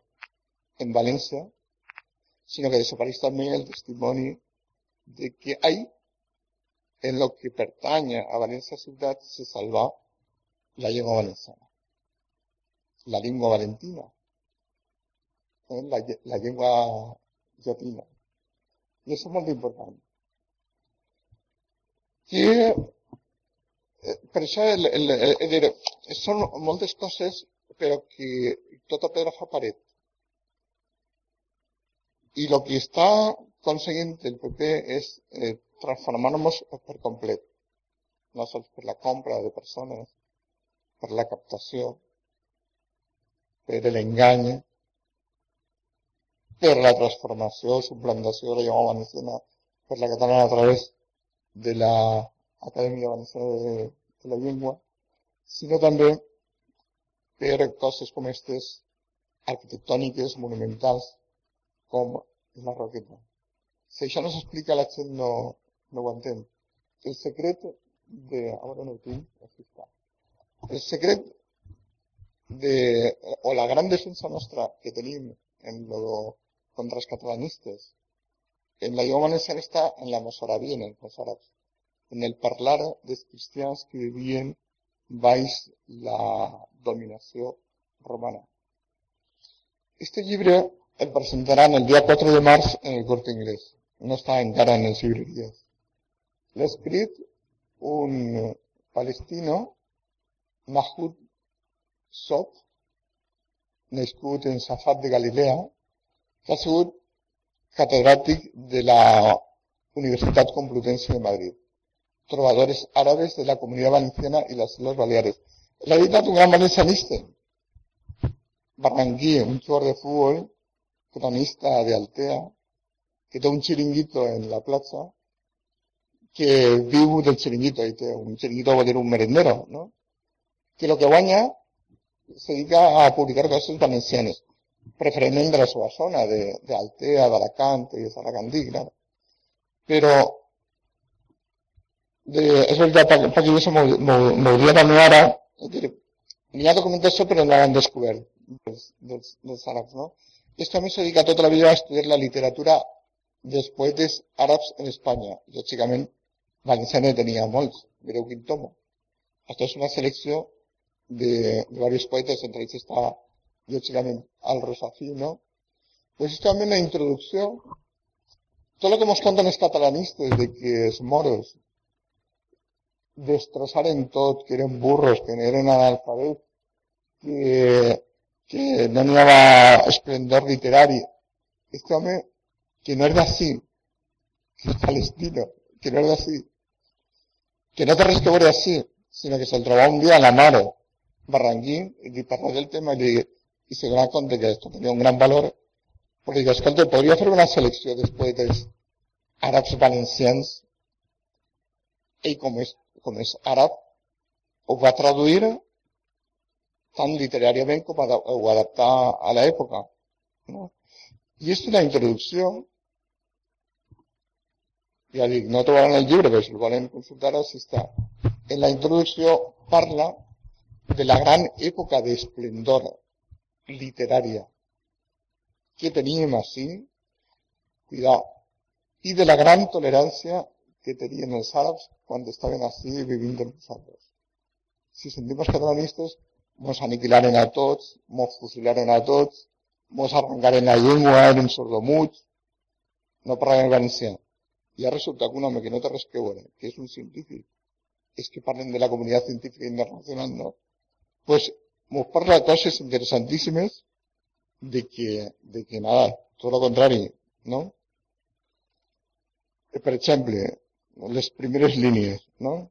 en València, sinó que desapareix també el testimoni de que hay en lo que pertanya a València ciutat se salva la llengua valenciana, la llengua valentina, eh? la, la llengua llatina. I això és molt important. Que per això el, el, el, el, el, són que tota pedra fa paret. I el que està aconseguint el PP és eh, transformar-nos per complet. No sols per la compra de persones, per la captació, per l'engany, per la transformació, suplantació de la llengua valenciana per la catalana a través de la Acadèmia Valenciana de, de la Llengua, sinó també per coses com aquestes arquitectòniques, monumentals, com la Roqueta. Si això no s'explica, la gent no, no ho entén. El secret de... Ara no ho tinc, aquí. El secret de... o la gran defensa nostra que tenim en lo, contra els catalanistes en la llengua valenciana està en la mosarabia, en els àrabs en el parlar dels cristians que vivien baix la dominació romana. Este llibre el presentaran el dia 4 de març en el Corte Inglés. No està encara en les llibreries. L'ha escrit un palestino, Mahmoud Sof, nascut en Safat de Galilea, que ha sigut catedràtic de la Universitat Complutense de Madrid trovadores árabes de la comunidad valenciana y las Islas Baleares. La edita un gran valencianista. Barranquí, un jugador de fútbol, cronista de Altea, que té un chiringuito en la plaza, que viu del chiringuito, ahí té un chiringuito vol dir un merendero, ¿no? Que lo que guanya se dedica a publicar coses valencianes, preferentment de la seva zona, de, de Altea, d'Alacant i de Saragandí. Però de, és veritat, perquè jo m'hauria també ara, n'hi ha documentació però no l'han descobert dels, dels, dels àrabs, no? Esto a mi s'ha dedicat tota la vida a estudiar la literatura dels poetes àrabs en Espanya. Lògicament, Valenciana tenia molts, mireu quin tomo. Això és una selecció de, de diversos poetes, entre ells està, lògicament, el Rosafí, no? Pues esto también la introducción, todo lo que nos contan los catalanistas de que es moros, destrossaren tot, que eren burros, que eren analfabets, que, que no n'hi havia esplendor literari. Este home, que no és d'ací, que és palestino, que no és d'ací, que no té res que veure així, sinó que se'l trobava un dia a la mare, Barranquín, parla del tema i, li, i se dona compte que esto tenia un gran valor, però dic, escolta, podria fer una selecció després dels àrabs valencians ell com és com és àrab, ho va traduir tant literàriament com a, ho adaptar a l'època. No? I és una introducció, ja dic, no trobaran el llibre, però si el volen consultar, així està. En la introducció parla de la gran època d'esplendor literaria que tenían así, cuidado, y de la gran tolerancia que tenían los árabes cuando estaban así viviendo en nosotros. Si sentimos catalanistas, nos aniquilaron a todos, nos fusilaron a todos, nos arrancaren la llengua, eren sordomuts, no parlen valencià. I ara resulta que un home que no té res que veure, que un científic, és que parlen de la comunitat científica internacional, no? Pues nos parla de coses interessantíssimes de que, de que nada, tot el contrari, no? Per exemple, les primeres línies, no?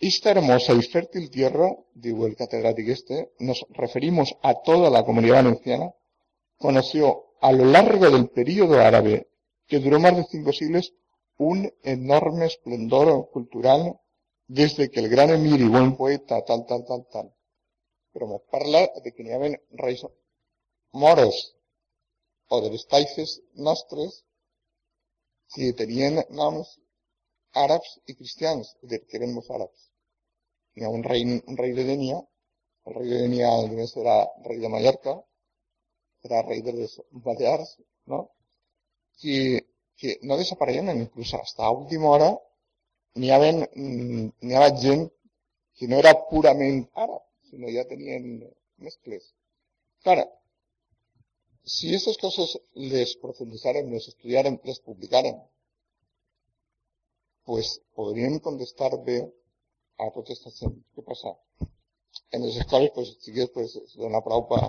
Esta hermosa y fértil tierra, digo el catedrático este, nos referimos a toda la comunidad valenciana, conoció a lo largo del período árabe, que duró más de cinco siglos, un enorme esplendor cultural desde que el gran emir y buen poeta tal, tal, tal, tal. Pero me parla de que n'hi havia reis moros o de les taifes nostres que tenien noms àrabs i cristians, de que eren molts àrabs. Hi ha un rei, un rei de Denia, el rei de Denia només era rei de Mallorca, era rei de les Balears, no? Que, que no desapareien, inclús hasta última hora n'hi havia, n'hi havia gent que no era purament àrab, sinó ja tenien mescles. Clar, si aquestes coses les profundizarem, les estudiarem, les publicarem, pues podríem contestar bé a tota aquesta gent. Què passa? En les escoles, pues, els xiquets, pues, es dona prou per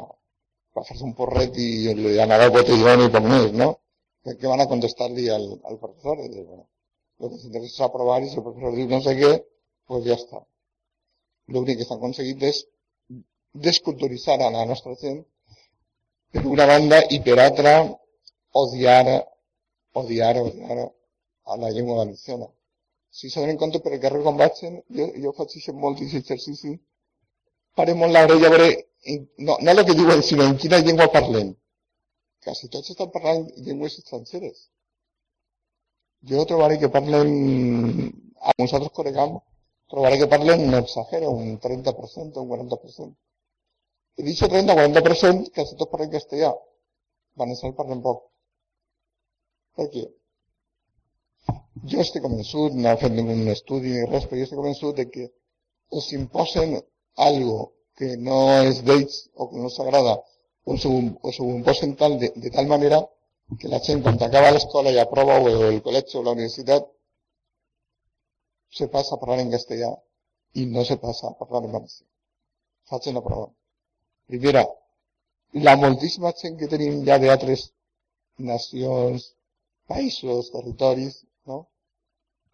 pa un porret i li anarà el botellón i més, no? Què van a contestar-li al, al lo que s'interessa és aprovar i si el professor diu no sé què, pues ja està. L'únic que s'ha aconseguit és desculturitzar a la nostra gent una banda i per altra odiar, odiar, odiar a la llengua valenciana si se donen compte per el carrer quan vagin, jo, jo faig això molt molt l'orella a no, no el que diuen, sinó en quina llengua parlem. Quasi tots estan parlant llengües estrangeres. Jo trobaré que parlen, a nosaltres coregam, trobaré que parlen, no exagero, un 30%, un 40%. I d'aquest 30-40%, quasi tots parlen castellà. Valencià parlen poc. Per què? jo estic convençut, no he fet ningun estudi ni res, però jo estic convençut de que els imposen algo que no és d'ells o que no s'agrada o s'ho imposen tal, de, de tal manera la gent quan acaba l'escola i aprova o el col·legi o la universitat se passa a parlar en castellà i no se passa a parlar en valencià. Faig una prova. Primera, la moltíssima gent que tenim ja d'altres nacions, països, territoris, no?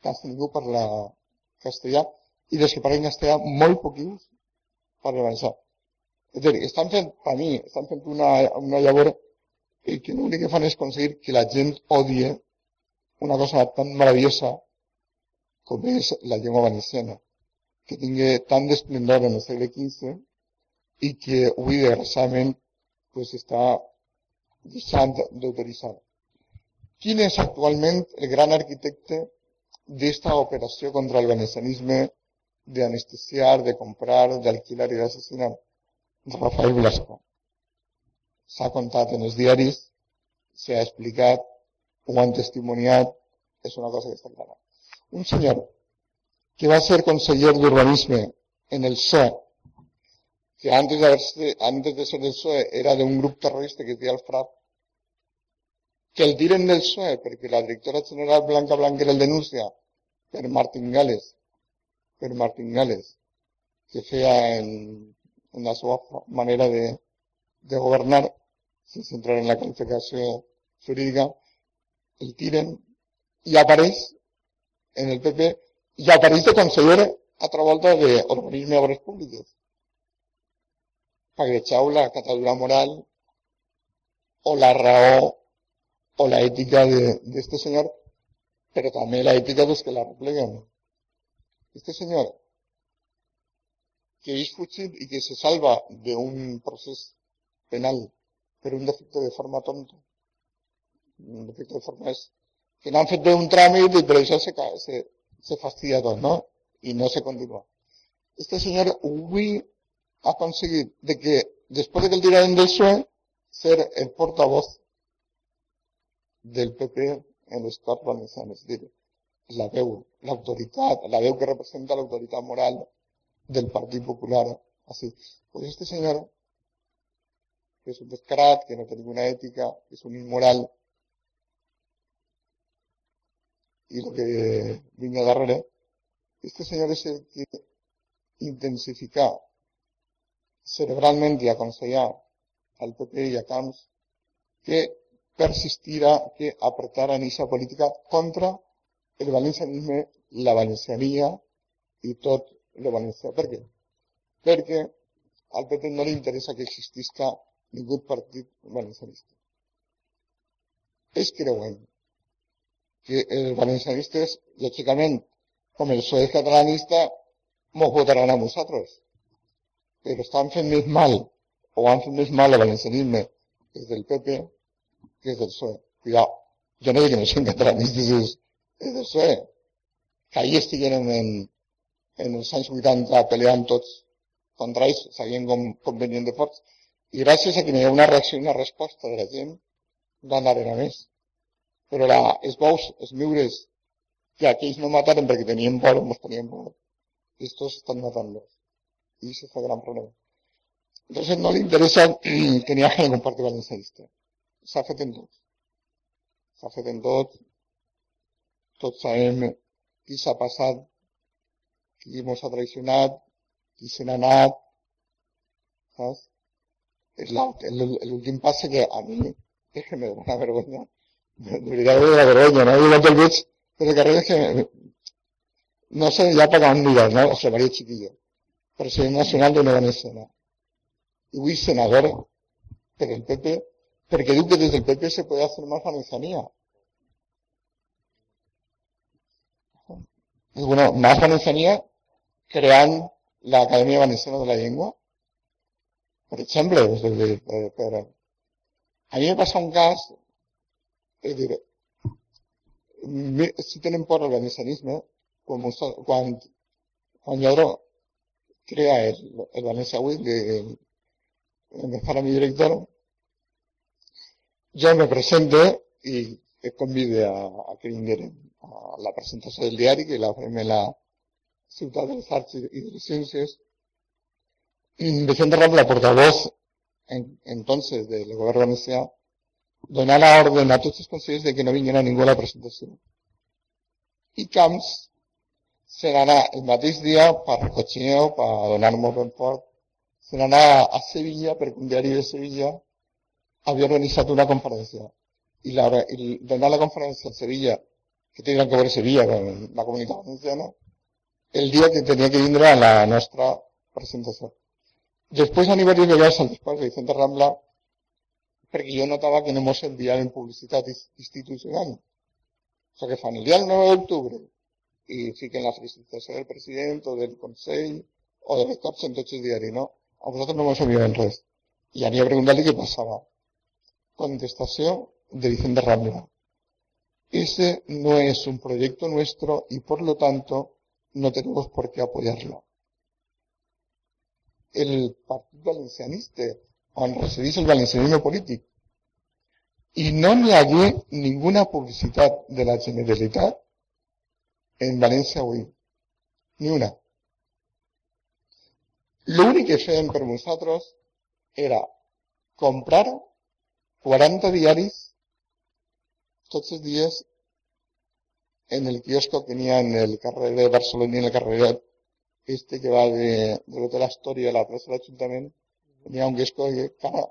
Quasi ningú parla castellà i dels que parlen castellà molt poquins parlen valencià. És a dir, estan fent, per mi, estan fent una, una llavor que l'únic que fan és aconseguir que la gent odie una cosa tan meravellosa com és la llengua valenciana, que tingui tant d'esplendor en el segle XV i que avui, desgraciadament, pues, està deixant d'autoritzar. ¿Quién es actualmente el gran arquitecto de esta operación contra el venecianismo de anestesiar, de comprar, de alquilar y de asesinar? Rafael Blasco. S'ha contat en els diaris, s'ha explicat, ho han testimoniat, és una cosa que està clara. Un senyor que va ser conseller d'urbanisme en el PSOE, que antes de, antes de ser del PSOE era de un grup terrorista que es deia el FRAP, que el tiren del PSOE perquè la directora general Blanca Blanquer el denuncia per Martín Gales, per Martín Gales, que feia en, en la seva manera de, de governar, sense entrar en la qualificació jurídica, el tiren i apareix en el PP i apareix de conseller altra volta d'Urbanisme i Obres Públiques. Pagrechau la catadura moral o la raó o la ética de, de este señor, pero también la ética de los que la repleguen. Este señor, que es fugit y que se salva de un proceso penal pero un defecto de forma tonta. Un defecto de forma es que no han un trámite y por eso se, se, se fastidia todo, ¿no? Y no se continúa. Este señor avui ha conseguido de que, después de que el tiraron del PSOE, ser el portavoz del PP en l'Estat valencià, és dir, la veu, l'autoritat, la veu que representa l'autoritat moral del Partit Popular. Así. Pues este señor, que es un descarat, que no té ninguna ètica, que és un immoral, y lo que viene darrere, este señor es el que intensifica cerebralment i aconsellar al PP i a Camps que persistirà, que apretaran esa política contra el valencianisme, la valenciania i tot el valencià. Per què? Perquè al PP no li interessa que existisca ningú partit valencianista. Es creuen que els valencianistes, lògicament, com el PSOE catalanista, mos votaran a nosaltres. Però estan fent mal, o han fet mal al valencianisme des del PP que és del PSOE. Cuidao, jo no dic que no són catalanistes, és, és del PSOE. Que ahir estigueren en, en els anys 80 peleant tots contra ells, sabien com, com de i gràcies a que hi ha una reacció i una resposta de la gent, van anar a més. Però la, els bous, els miures, que aquells no mataren perquè tenien por, mos tenien por, estos están matando. Y ese es el gran problema. Entonces no le interesa que ni hagi ningún partit valencianista s'ha fet en tot. S'ha fet en tot. Tots sabem qui s'ha passat, qui mos ha se n'ha anat, saps? L'últim passe que a mi és que me dona una vergonya. De veritat me dona vergonya, no? Jo quan el veig per el carrer és que no sé per on mirar, no? José María Chiquillo, president nacional de Nueva Escena. I avui senador per el PP porque digo que desde el PP se puede hacer más valencianía. Y bueno, más valencianía crean la Academia Valenciana de la Lengua. Por ejemplo, desde el, pero a mí me pasa un caso, es decir, si tienen por el valencianismo, como cuando, cuando crea el, el Valencia Week, de, de, mi director, yo me presente y convide a, a que a la presentació del diari que la en la ciutat de les arts i de les ciències. Vicente Ramos, la portavoz en, entonces del govern valencià, donar la orden a tots els consellers de que no vinguin a ningú a la presentació. I Camps se n'anà el mateix dia per recochineo, per donar-nos se n'anà a Sevilla perquè un diari de Sevilla había organizado una conferencia. Y, la, y donar la conferencia en Sevilla, que tendrán que ver Sevilla con la comunidad valenciana, el día que tenía que ir a la nuestra Después a nivel de vegades al despatx de Vicente Rambla, perquè jo notava que no mos enviaven publicitat institucional. O sea que fan el dia del 9 d'octubre i fiquen la felicitació del president o del Consell o de cops en tots els diaris, no? A vosaltres no mos enviaven res. I anava a preguntar-li què passava. Contestación de Vicente Rambla. Ese no es un proyecto nuestro y por lo tanto no tenemos por qué apoyarlo. El Partido Valencianista, on resideix el valencianisme polític, i no n'hi hagué ninguna publicitat de la Generalitat en València avui. Ni una. L'únic que feien per nosaltres era comprar 40 diaris tots els dies en el kiosco que ha en el carrer de Barcelona i en el carrer este que va de, de l'Hotel Astoria a la plaça de l'Ajuntament n'hi ha un kiosco que ara,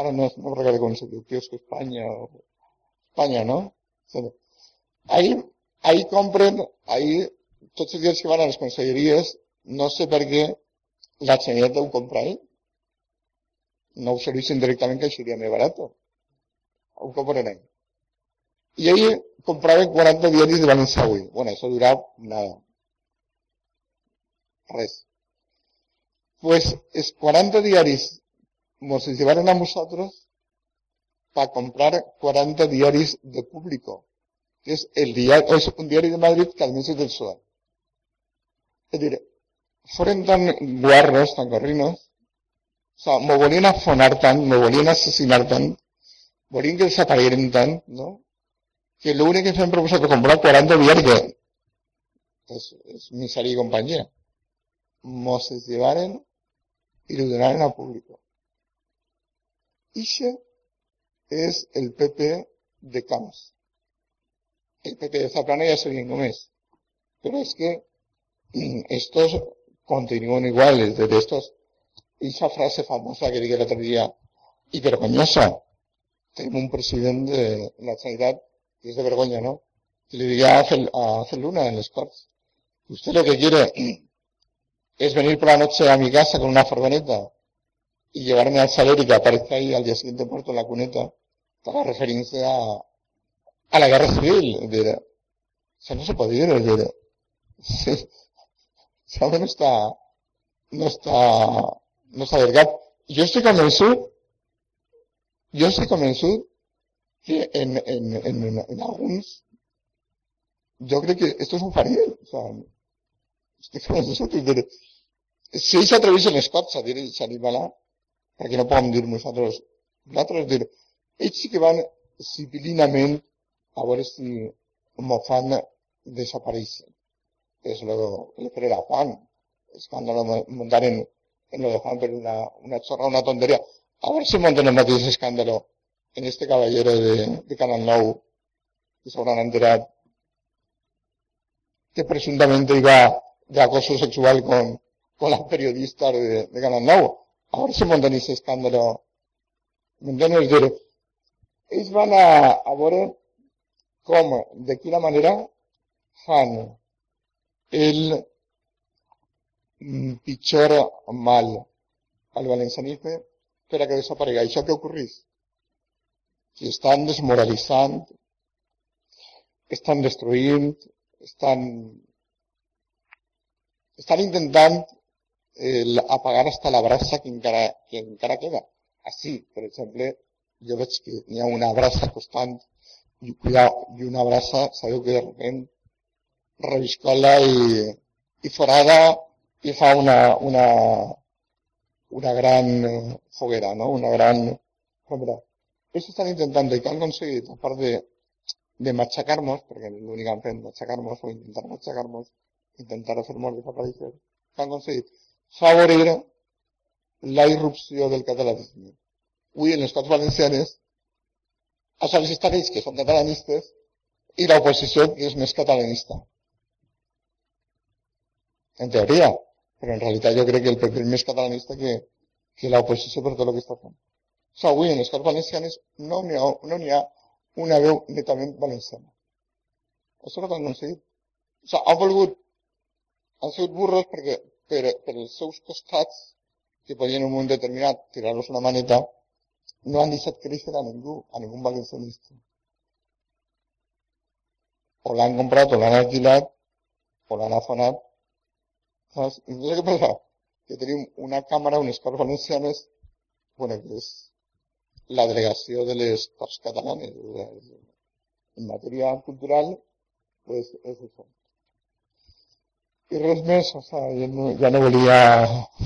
ara no, no recordo com se diu, kiosco Espanya o Espanya, no? Ahí, ahí compren, ahí tots els dies que van a les conselleries, no sé per què la Generalitat ho compra ahí. No ho serveixen directament que seria més barat un component. Y ahí compraba 40 diarios de Valencia Avui. Bueno, eso duraba nada. Pues es 40 diaris nos llevaron a nosotros para comprar 40 diaris de público. Es el diario, es un diario de Madrid que al es del PSOE. Es decir, fueron tan guarros, tan corrinos, O sigui, me volien afonar tant, me volien assassinar tant, volien que desaparegueren tant, no? Que l'únic que s'han proposat de comprar 40 que és, és misèria i companyia. Mos es llevaren i lo donaren a público. Ixe és el PP de Camps. El PP de Zaplana ja sabien com és. Però és que estos continúan iguales, de estos esa frase famosa que dije el otro día, y vergonzosa. Tenemos un presidente de la sanidad que es de vergüenza, ¿no? Que le diría a hacer Luna en los Corts. Usted lo que quiere es venir por la noche a mi casa con una furgoneta y llevarme al salario y que aparezca ahí al día siguiente muerto en la cuneta para referencia a, a la guerra civil. o sea, no se puede ir, es decir, no está, no está no s'ha allargat. Jo estic convençut, jo estic convençut que en, en, en, en alguns, jo crec que esto és un faria. O sea, estic convençut que ells s'atreveixen les cops a dir aquest animalà, perquè no podem dir nosaltres, nosaltres dir, ells sí que van civilinament a veure si m'ho fan desaparèixer. És el que le era Juan, escàndalo muntaren en lo de Juan, pero una, una chorra, una tontería. A ver si montan el mateix escándalo en este caballero de, de Canal Nou, que se habrán que presuntamente iba de acoso sexual con, con las periodistas de, de Canal Nou. A ver si montan ese escándalo. ¿Me dir, ells van a, a veure com, de quina manera fan el pitjor mal al valencianisme per a que desaparegui. Això què ocorreix? Que estan desmoralitzant, estan destruint, estan, estan intentant eh, apagar hasta la brasa que encara, que encara queda. Així, per exemple, jo veig que hi ha una brasa constant i, cuidao, i una brasa, sabeu que de repent reviscola i, i forada y fa una, una, una gran foguera, ¿no? Una gran foguera. Eso están intentando y que han conseguido, aparte de, de machacarnos, porque lo único que han machacarnos o intentar machacarnos, intentar hacernos desaparecer, que han conseguido favorir la irrupció del catalanisme. Avui en les Corts Valencianes els els que són catalanistes i l'oposició que és més catalanista. En teoria, però en realitat jo crec que el PP és més catalanista que, que l'oposició per tot el que està fent. O sigui, avui en les Corts Valencianes no n'hi ha, no ha una veu netament valenciana. Això no ho han aconseguit. O sigui, han volgut, han sigut burros perquè per, per els seus costats, que podien en un moment determinat tirar-los una maneta, no han deixat créixer a ningú, a ningú valencianista. O l'han comprat, o l'han alquilat, o l'han afanat, ¿Sabes? Entonces, ¿qué pasa? Que tenim una càmera, unes Corts Valencianes, bueno, que és la delegació de les Corts Catalanes. En matèria cultural, pues, és això. Res més, o sigui, ja no, ja no volia...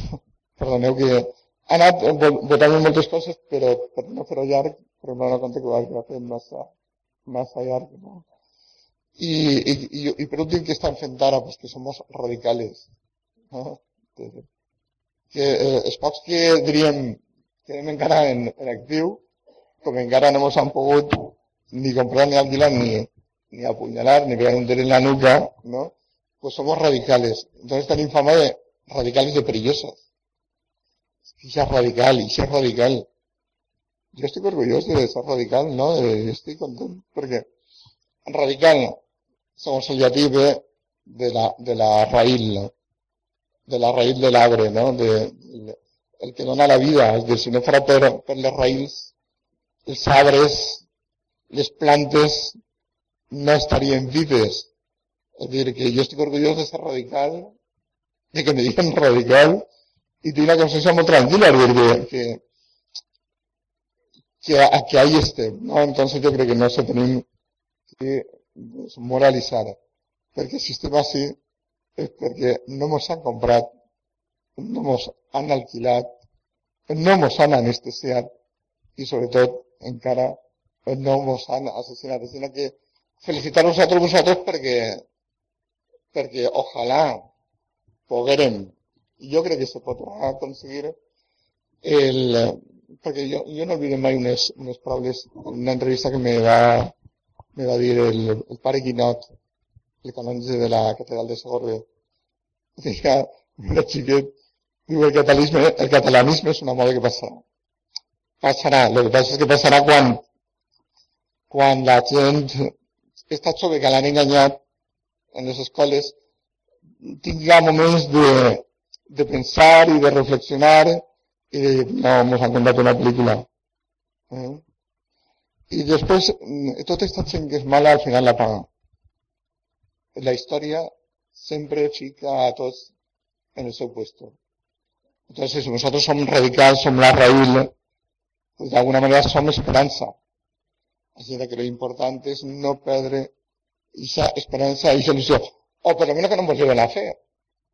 Perdoneu que ha anat votant moltes coses, però per no fer-ho llarg, però em dono compte que ho havia fet massa, massa llarg, no? I, i, i, i per últim, què estan? Pues que som radicales. que eh, els que diríem que anem encara en, en actiu, com encara no ens han ni comprar ni alquilar ni, ni apuñalar, ni pegar un dedo en la nuca, ¿no? Pues somos radicales. Entonces tenim fama de radicales de perillosos. Y es radical, y es radical. Yo estoy orgulloso de ser radical, ¿no? Estoy contento porque radical somos el yative de la, de la raíz, ¿no? de la raíz del arbre, ¿no? De, de, el que dona la vida, és dir, si no fora per, per les raïls, els arbres, les plantes no estarien vives. És dir, que jo estic orgullós de ser radical, de que me digan radical, i tinc una consciència molt tranquil·la, dir, que, que, que, que ahí estem, ¿no? Entonces yo creo que no se tenim que moralitzar, perquè si estem així, és perquè no ens han comprat, no ens han alquilat no mos han anestesiat i sobretot encara no mos han assassinat. Així que felicitar-vos a tots vosaltres perquè, perquè ojalà poguérem, jo crec que se pot aconseguir el, perquè jo, jo no olvidem mai unes, unes paraules, una entrevista que me va, me va dir el, el pare Guinot, el canonge de la catedral de Segorbe. Deia, era xiquet, diu, el catalanisme, el catalanisme és una moda que passarà. Passarà, el que passa és que passarà quan, quan la gent, està jove que l'han enganyat en les escoles, tinga moments de, de pensar i de reflexionar i de, no, ens han contat una pel·lícula. Eh? I després, tota aquesta gent que és mala al final la paga. La història sempre fica a tots en el seu puesto. Entonces, nosotros somos radicals, somos la raíz, pues de alguna manera somos esperanza. Así que lo importante es no perder esa esperanza y esa ilusión. O por lo menos que no nos lleve la fe.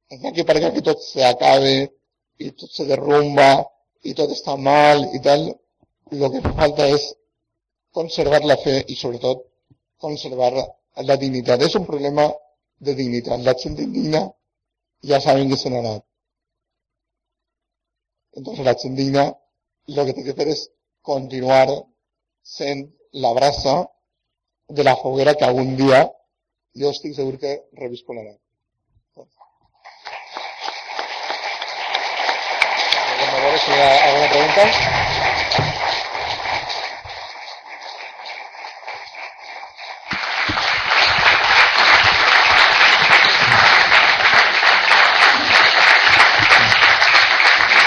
Es que parece que todo se acabe y todo se derrumba y todo está mal y tal. Lo que falta es conservar la fe y sobre todo conservar la dignidad. Es un problema de dignidad. La gente indigna ya saben que se hará. Entonces la gente lo que tiene que hacer es continuar siendo la brasa de la foguera que algún día jo estic segur que reviscolarà. A veure si hi ha alguna pregunta.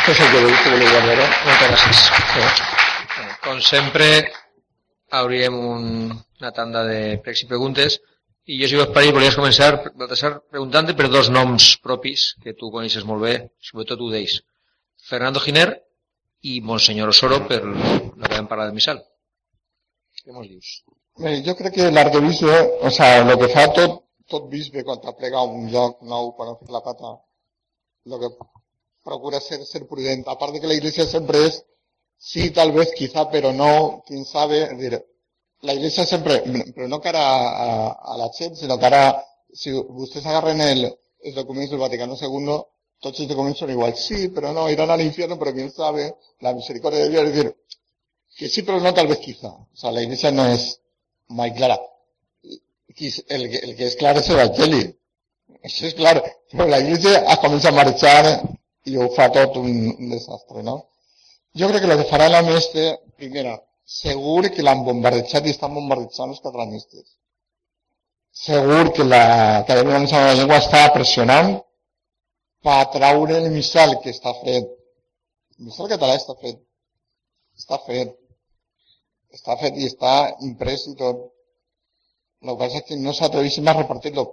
És el que volia guardar. Moltes gràcies. Com hauríem un, una tanda de pregs i preguntes i jo si vas parir volies començar, preguntant-te per dos noms propis que tu coneixes molt bé, sobretot ho deis. Fernando Giner i Monsenyor Osoro per la que vam parlar del missal. Què mos dius? Bé, jo crec que l'arquebisbe, o sea, el que fa tot, tot bisbe quan t'aplega un lloc nou, ha fet la pata, el que procura ser, ser prudent. A part de que la iglesia sempre és sí, tal vez, quizá, pero no, quién sabe, decir, la iglesia siempre, pero no cara a, la CHEP, sino cara, si ustedes agarren el, el documento del Vaticano II, todos los documentos son igual. Sí, pero no, irán al infierno, pero quién sabe, la misericordia de Dios, es decir, que sí, pero no tal vez quizá. O sea, la iglesia no es muy clara. El, que es claro es el Evangelio. Eso es claro. Pero la iglesia ha comenzado a marchar y fa todo un desastre, ¿no? Yo creo que lo que farà la mestre, primera, segur que l'han bombardejat i estan bombardejant els catalanistes. Segur que l'Acadèmia Valenciana de la Llengua està pressionant per atraure el missal que està fet. El missal català està fet. Està fet. Està fet i està imprès i tot. El que passa és que no s'atreveixen a repartir-lo.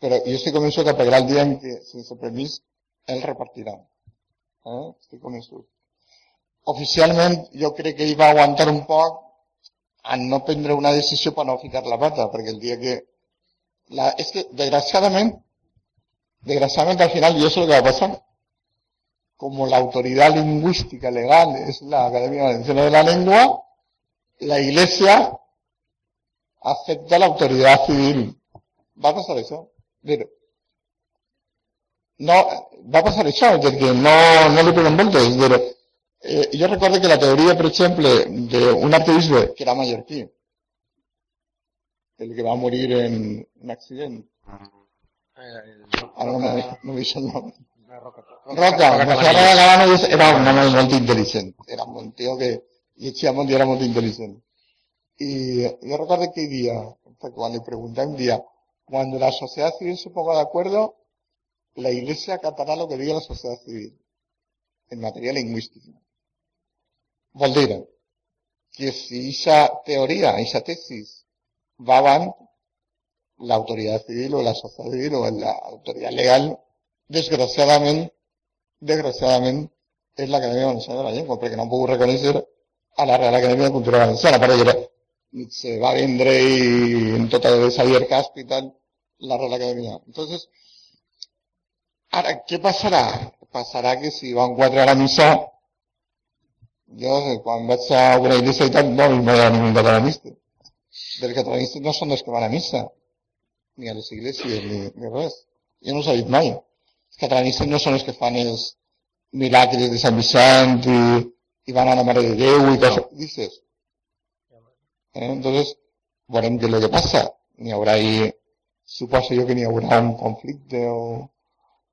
Però jo estic convençut que pegarà el dia en què, sense permís, ell repartirà. Eh? Estic convençut oficialment jo crec que ell va aguantar un poc a no prendre una decisió per no ficar la pata, perquè el dia que... La, és que, desgraciadament, desgraciadament al final, i això és el que va passar, com l'autoritat lingüística legal és la Academia Valenciana de la Lengua, la Iglesia acepta la autoridad civil. Va passar això. Però, no, va passar això, perquè no, no li peguen voltes, però eh, jo recordo que la teoria, per exemple, d'un arquebisbe que era mallorquí, el que va morir en un accident. Ara no, no, no veig el nom. Roca, Roca, Roca era un home molt intel·ligent. Era un tio que llegia molt i era molt intel·ligent. I jo recordo que dia, quan li pregunté un dia, cuando la sociedad civil se ponga de acuerdo, la iglesia acatará lo que diga la sociedad civil en materia lingüística. Vol dir que si esa teoria, esa tesis, va avant, l'autoritat civil o la societat civil o l'autoritat legal, desgraciadament, desgraciadament, és l'Acadèmia Valenciana de la Llengua, perquè no puc reconèixer a la Real Acadèmia de Cultura Valenciana, per se va vendre i en tota de Xavier Casp i tal, la Real Acadèmia. Entonces, ara, què passarà? Passarà que si van quatre a la missa, Jo, quan vaig a una iglesia i tal, no hi va ningú catalanista. Dels catalanistes no són els que van a missa, ni a les iglesias, ni, ni res. Jo no s'ha dit mai. Els catalanistes no són els que fan els milagres de Sant Vicent i, i van a la Mare de Déu i coses. Dices. Eh? Entonces, verem què és el que passa. N'hi haurà ahí, suposo jo que n'hi haurà un conflicte o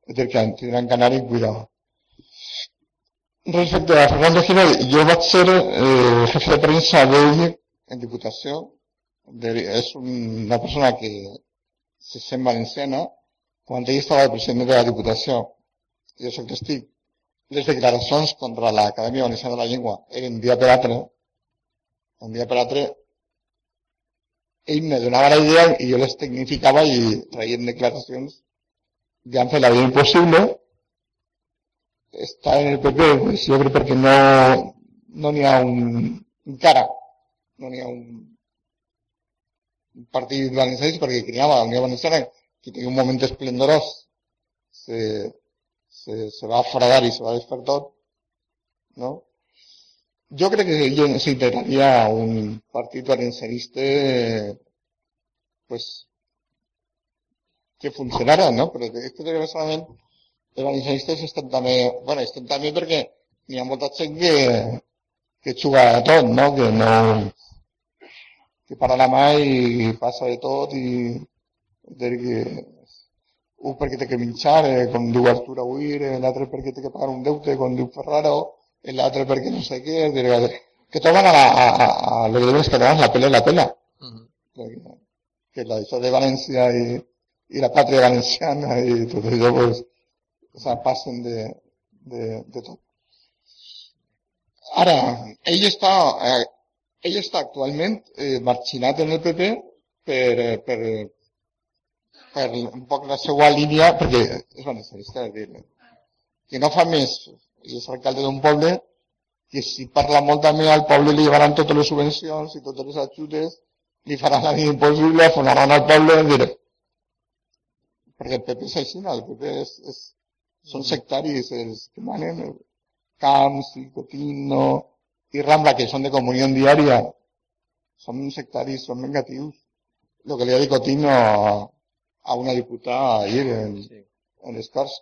del que tindran que anar-hi Respecte a Fernando Gil, jo vaig ser eh, jefe de premsa d'ell en Diputació. De, és una persona que se sent valenciana quan ell estava el president de la Diputació. Jo soc testic. Les declaracions contra l'Acadèmia Valenciana de la Llengua eren dia per altre. Un dia per altre me donava la idea i jo les tecnificava i traient declaracions que han fet la vida impossible està en el PP, pues jo crec perquè no no n'hi ha un, encara, no n'hi ha un, un partit valencià perquè creava la Unió Valenciana que té un moment esplendorós se, se, se va a fradar i se va a desfer tot, no? Jo crec que s'integraria un partit valencianista pues, que funcionara, no? Però és que desgraciadament els valencianistes estan també, bueno, estan també perquè n'hi ha molta gent que, que juga a tot, no? Que no, que para la mà i passa de tot i de que un perquè té que minxar, eh, com diu Artur eh, l'altre perquè té que pagar un deute, com diu Ferraro, l'altre perquè no sé què, de, que toman a, a, a, a los gobiernos catalans la pela la pela. Uh -huh. que, que la això de València i, i la pàtria valenciana i tot això, pues, o sea, passen de, de, de tot. Ara, ell està, eh, ell està actualment eh, marxinat en el PP per, eh, per, per un poc la seva línia, perquè és valencianista, dir, que no fa més, i és alcalde d'un poble, que si parla molt també al poble li llevaran totes les subvencions i totes les ajudes, li faran la vida impossible, afonaran al poble, dir, perquè el PP és així, no? el PP és, és, són sectaris els que manen Camps i Cotino i Rambla, que són de comunió diària, són sectaris, són negatius. El que ha dit Cotino a, a una diputada ahir en, sí. en les Corts,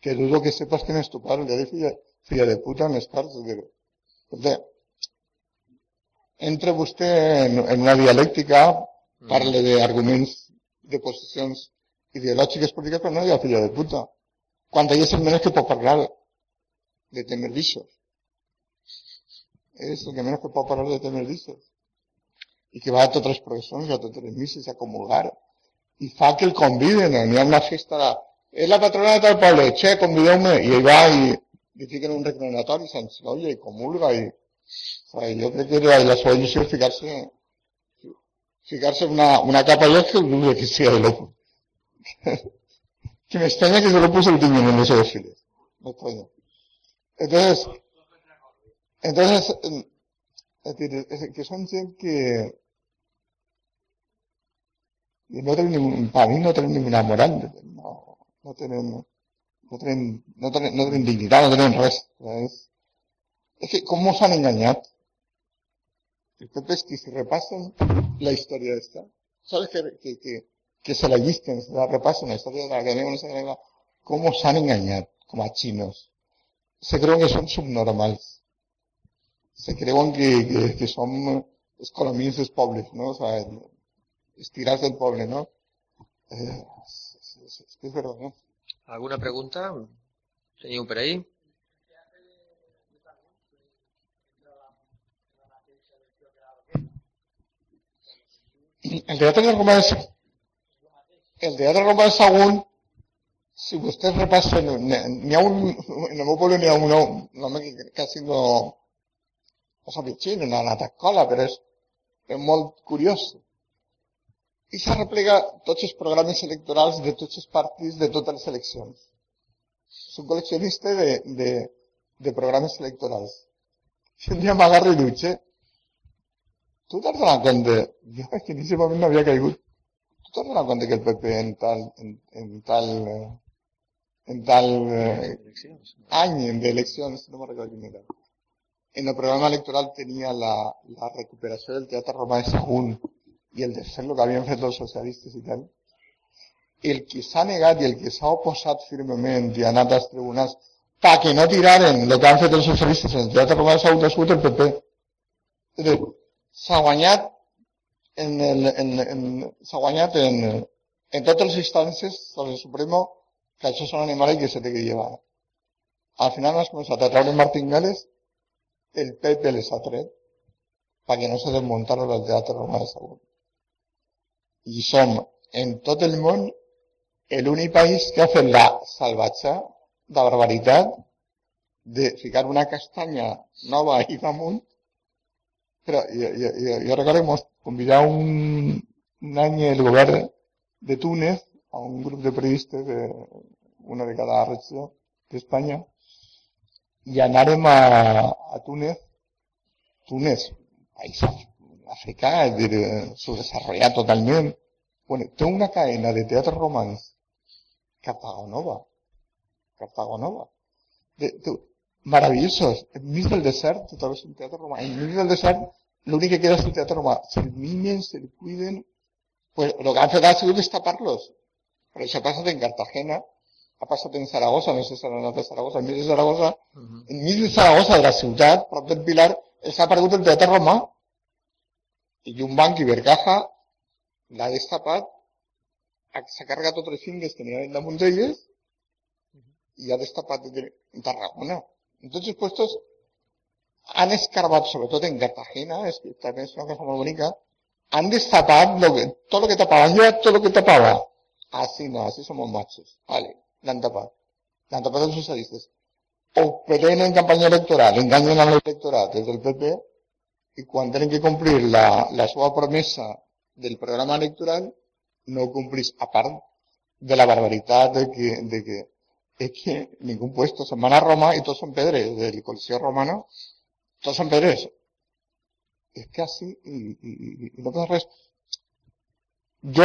que dudo que sepas quién es tu padre, le ha dit filla, filla de puta en les Corts. Perquè, entra vostè en, en una dialèctica, mm. parla d'arguments, de posicions ideològiques polítiques, però no diga filla de puta cuando es el menos que puedo hablar de temer visos. Es el que menos que puedo hablar de temer visos. I que va a totes les professions, a totes les misses a comulgar. I fa que el conviden, n'hi ha una festa, és la patrona de tal poble, che, convideu-me, i ell va i li fiquen un reclinatori, s'enxolla i comulga, i, o sigui, jo crec que la, la seva il·lusió és ficar-se ficar-se una, una capa allà que que sigui de loco. que me extraña que se lo puso el tiño en esos desfiles. Me extraña. Entonces, entonces, es decir, que son gente que, que no tienen ningún, para mí no tienen ninguna moral, no, no tienen, no tienen, no tienen, no tienen dignidad, no tienen res. Es, es que, ¿cómo se han engañado? El PP es que si repasan la historia esta, ¿sabes que, que, que que se la listen, se la repasen la historia de la Academia cómo se han engañado, como a chinos. Se creen que son subnormales. Se creen que, que, que son escolomins pobres, ¿no? O sea, estirarse del pobre, ¿no? Eh, es, es, es, es verdad, ¿no? ¿Alguna pregunta? ¿Tenía un por ahí? El teatro de Roma es el Teatre Romà de Sagunt, si vostès repassen, n'hi ha un, en el meu poble n'hi ha un, un no, no s'ha pitxin, no ha anat a escola, però és, és molt curiós. I s'ha replegat tots els programes electorals de tots els partits de totes les eleccions. És un col·leccionista de, de, de programes electorals. I un dia m'agarra i diu, che, tu t'has donat compte? Jo en aquest moment no havia caigut ¿Tú te das cuenta que el PP en tal, en, en tal, eh, en tal eh, año de elecciones, no me recuerdo quién era, en el programa electoral tenía la, la recuperació del Teatre Romà de Sagunt i el fer el que havien fet els socialistes i tal, el que s'ha negat i el que s'ha oposat firmement i ha anat als tribunals perquè no tiraren el que han fet els socialistes en el Teatre Romà de Sagunt ha sigut el PP. S'ha guanyat en el, en, en, s'ha guanyat en, en totes les instàncies del Supremo que això són animals que se té que llevar. Al final has començat a treure martingales el PP les ha tret perquè no se desmuntaron el Teatre Romà de Sagunt. I som, en tot el món, l'únic país que ha fet la salvatge de barbaritat de ficar una castanya nova i damunt però jo, jo, que un, un el govern de Túnez a un grup de periodistes de una de cada regió d'Espanya i anàrem a, a Túnez Túnez, país africà, és dir, subdesarrollat totalment. Bueno, té una cadena de teatre romans Cartago Nova. Cartago Nova. De, de, maravillosos. Enmig del desert, te trobes un teatre romà. Enmig del desert, l'únic que queda és el teatre romà. Se'l mimen, se'l cuiden. Pues lo que han fet ha sigut destapar-los. Però això ha passat en Cartagena, ha passat en Saragossa, no sé si s'ha anat a Saragossa, enmig de Saragossa, uh -huh. enmig de Saragossa, de la ciutat, prop del Pilar, s'ha perdut el teatre romà. I un banc Ibercaja l'ha destapat, s'ha carregat tots les fingues que n'hi ha damunt d'elles i ha destapat en Tarragona. En tots els puestos han escarbat, sobretot en Cartagena, és que també és una cosa molt bonica, han destapat lo que, tot el que han llevat tot el que tapava. Así no, así somos machos. Vale, l'han tapat. L'han tapat els socialistes. O peleen en campanya electoral, enganyen a l'electorat des del PP i quan tenen que complir la, la seva promesa del programa electoral no ho complís, a part de la barbaritat de que, de que es que ningún puesto se'n van a Roma i tots són pedres del Coliseo Romano tots són pedres. És que així i, i, i, i no passa res jo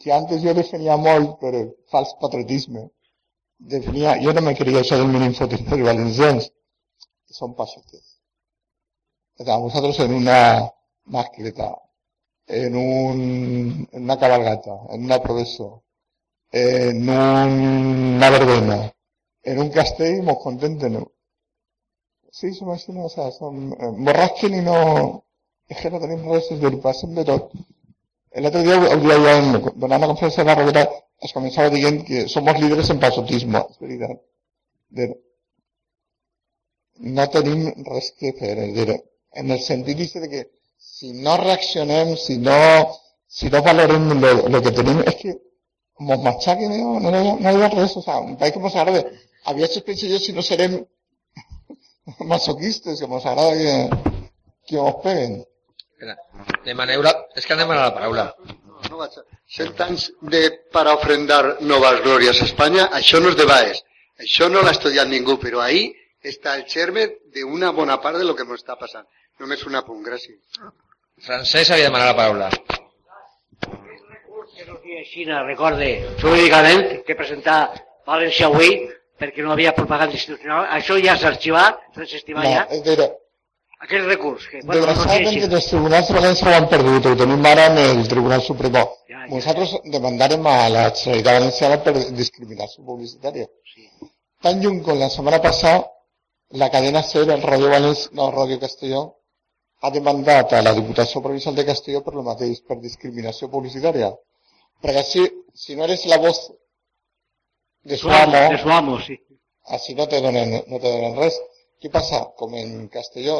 que antes jo definia molt per el fals patriotisme definia, jo no me creia això del mínim fotitori valencians són passotes o sea, vosaltres en una mascleta en, un, en una cabalgata en una profesor en una verbena, en un castell, mos contenten. Sí, així, no? O sea, som, eh, borrasquen i no... És que no tenim res, passem de tot. L'altre dia, el dia ja, donant la conferència de la Roqueta, es començava dient que som líderes en pasotisme, és veritat. De, no tenim res que fer, dir, en el sentit de que si no reaccionem, si no, si no valorem lo, que tenim, és que como machaquen, no, no, no, no hay res, o sea, un país que nos agrade. Había hecho pensé yo si no serem masoquistes, que nos agrada que, que os peguen. De manera, és que anem a la paraula. No, no. Cent anys de, para ofrendar noves glòries a Espanya, això no és de Baes. Això no l'ha estudiat ningú, però ahí està el germe d'una bona part de lo que ens està passant. Només un apunt, gràcies. Francesc havia demanat la paraula no feia Xina, recorde, jurídicament, que presentar València avui, perquè no havia propaganda institucional, això ja s'ha arxivat, s'ha desestimat no, ja. Era, aquell recurs. Que, bueno, Desgraciadament, no els tribunals de València ho han perdut, ho tenim ara en el Tribunal Supremo. Ja, ja, Nosaltres ja. demandarem a la Generalitat Valenciana per discriminació publicitària. Sí. Tan lluny com la setmana passada, la cadena SER, el Radio València, no, Radio Castelló, ha demandat a la Diputació Provincial de Castelló per lo mateix, per discriminació publicitària. Perquè així, si no eres la voz de su amo, de su amo sí. així no te donen, no te donen res. Què passa? Com en Castelló,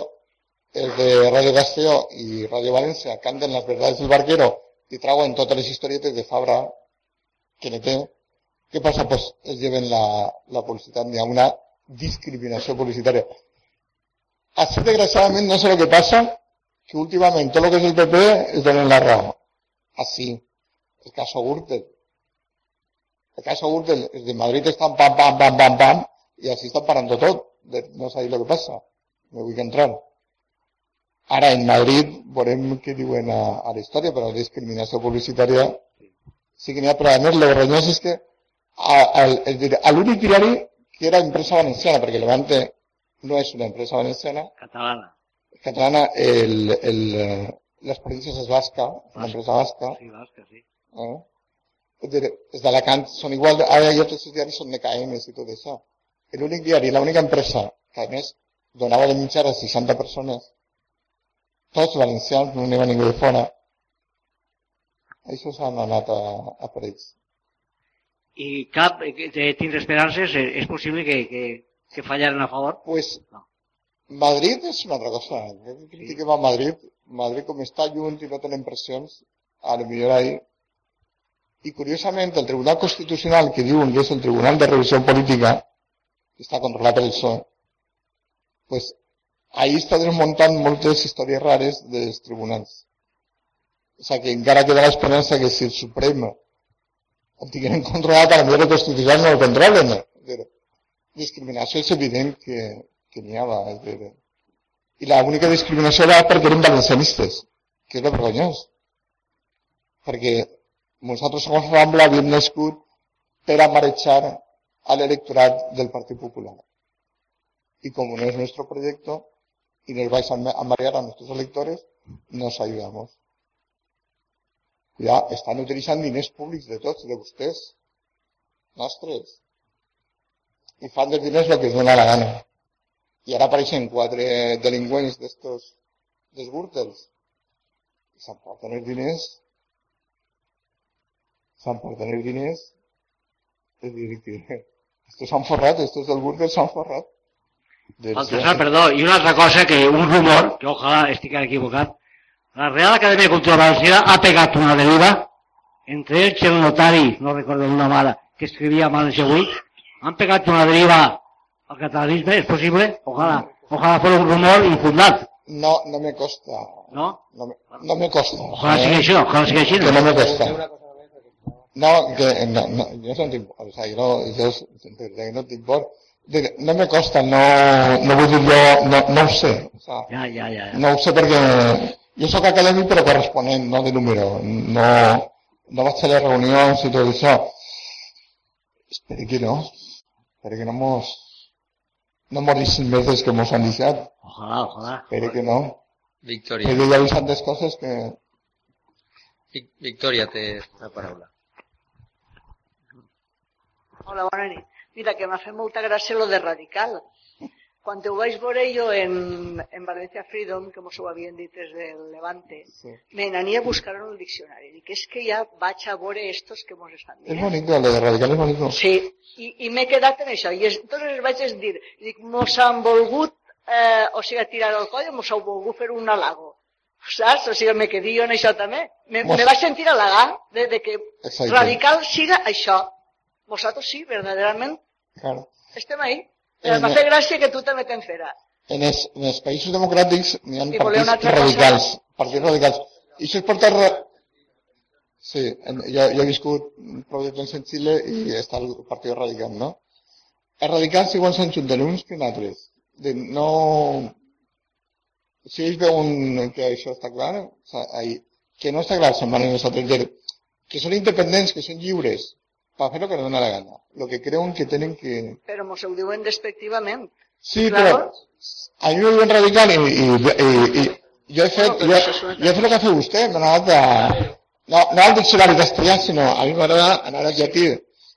el de Radio Castelló i Radio València canten les verdades del barquero i trauen totes les historietes de Fabra que no té. Què passa? Pues es lleven la, la publicitat, hi ha una discriminació publicitària. Així, desgraciadament, no sé el que passa, que últimament tot el que és el PP es donen la raó. Així el caso Gürtel. El caso Gürtel, el de Madrid están pam, pam, pam, pam, pam, y así están parando todo. No sabéis lo que pasa. Me voy a entrar. Ara, en Madrid, veurem què diuen a, a la història, però la discriminació publicitària sí que n'hi ha, però a més, lo vergonyós és que l'únic diari que era impresa valenciana, perquè Levante no es una empresa valenciana, Catalana. catalana, el, el, eh, las provincias es vasca, una empresa vasca, Sí, vasca, sí. Eh? És dir, els d'Alacant són igual, de- ara ja tots els diaris són de KMs i tot això. L'únic diari, l'única empresa que a més donava de mitjana 60 persones, tots valencians, no n'hi va ningú de fora, això s'han anat a, a per ells. I cap, eh, te- tens esperances, eh, és possible que, que, que fallaren a favor? Pues No. Madrid és una altra cosa. Jo que critiquem a Madrid, Madrid com està lluny i no tenen pressions, a lo millor ahí. I curiosament el Tribunal Constitucional, que diuen que és el Tribunal de Revisió Política, que està controlat per el PSOE, pues ahí està desmuntant moltes històries rares dels tribunals. O sigui que encara queda l'esperança que si el Suprem el tingueren controlat, a la millor el Constitucional no el controlen. Dir, discriminació és evident que, que n'hi. És dir, I l'única discriminació era perquè eren valencianistes, que és lo vergonyós. Perquè nosaltres, segons Rambla, havíem nascut per a marejar a l'electorat del Partit Popular. Y como no es nuestro proyecto y nos vais a ma- a marear a nuestros electores, nos ayudamos. Ja estan utilitzant diners públics de tots, de vostès, nostres, i fan dels diners el que es dona la gana. I ara apareixen quatre delinqüents d'estos, dels Gürtels, i s'emporten els diners, s'emporten els diners, és dir, estos s'han forrat, estos del Gürtel s'han forrat. Baltasar, perdó, i una altra cosa, que un rumor, que ojalà estic equivocat, la Real Acadèmia de Cultura Valenciana ha pegat una deriva entre ells el notari, no recordo el nom ara, que escrivia València avui, han pegat una deriva al catalanisme, és possible? Ojalà, ojalà fos un rumor infundat, No, no me costa. no? No me, no me costa. Ojalà eh? sigui això, ojalà sigui així. Que no me costa. No, que no, no, jo no tinc, o sea, no, jo s- que no tinc por. Dic, No me costa, no, no vull dir jo, no, no ho sé. O sea, Ja, ja, ja. ja. no ho sé perquè jo sóc acadèmic però corresponent, no de número. No, no vaig a les reunions i tot això. Espero que no. Espero que no mos, no mos deixin més dels que mos han deixat. Ojalà, ojalà. Espero que no. Victòria. Perquè hi ha bastantes coses que... Vic- Victòria té la paraula. Hola, bona nit. Mira, que m'ha fet molta gràcia lo de radical. Quan ho vaig veure jo en, en Valencia Freedom, que mos ho havien dit des del Levante, Sí. me n'ania a buscar en el diccionari. Dic, és que ja vaig a veure estos que mos estan És dient. bonito, lo de radical és bonito. Sí, i, i m'he quedat en això. I es, entonces vaig dir, dic, mos han volgut, eh, o sigui, tirar el coll, mos han volgut fer un halago. Saps? O sigui, me quedé jo en això també. Me, Mos- me vaig sentir halagar de, de que Exacte. radical siga això. Vosaltres sí, verdaderament, Claro. estem ahí. M'ha no. fet gràcia que tu també te'n fera. En els, en els països democràtics n'hi ha I partits altra cosa? radicals. Partits radicals. I això és portar... Ra... Sí, en, jo, jo he viscut prou de temps en Xile i està el Partit Radical, no? Els radicals igual s'enjunten uns que altres. De no... Si ells veuen que això està clar, o ahí, que no està clar, se'n van a nosaltres que són independents, que són lliures, per fer el que els dona la gana. Lo que creuen que tenen que... Però mos ho diuen despectivament. Sí, Claro. però a mi me diuen radical i, i, i, i jo he fet, No, jo, he fet el que ha fet vostè, m'he anat a, no, no al diccionari castellà, sinó a mi m'agrada anar al llatí.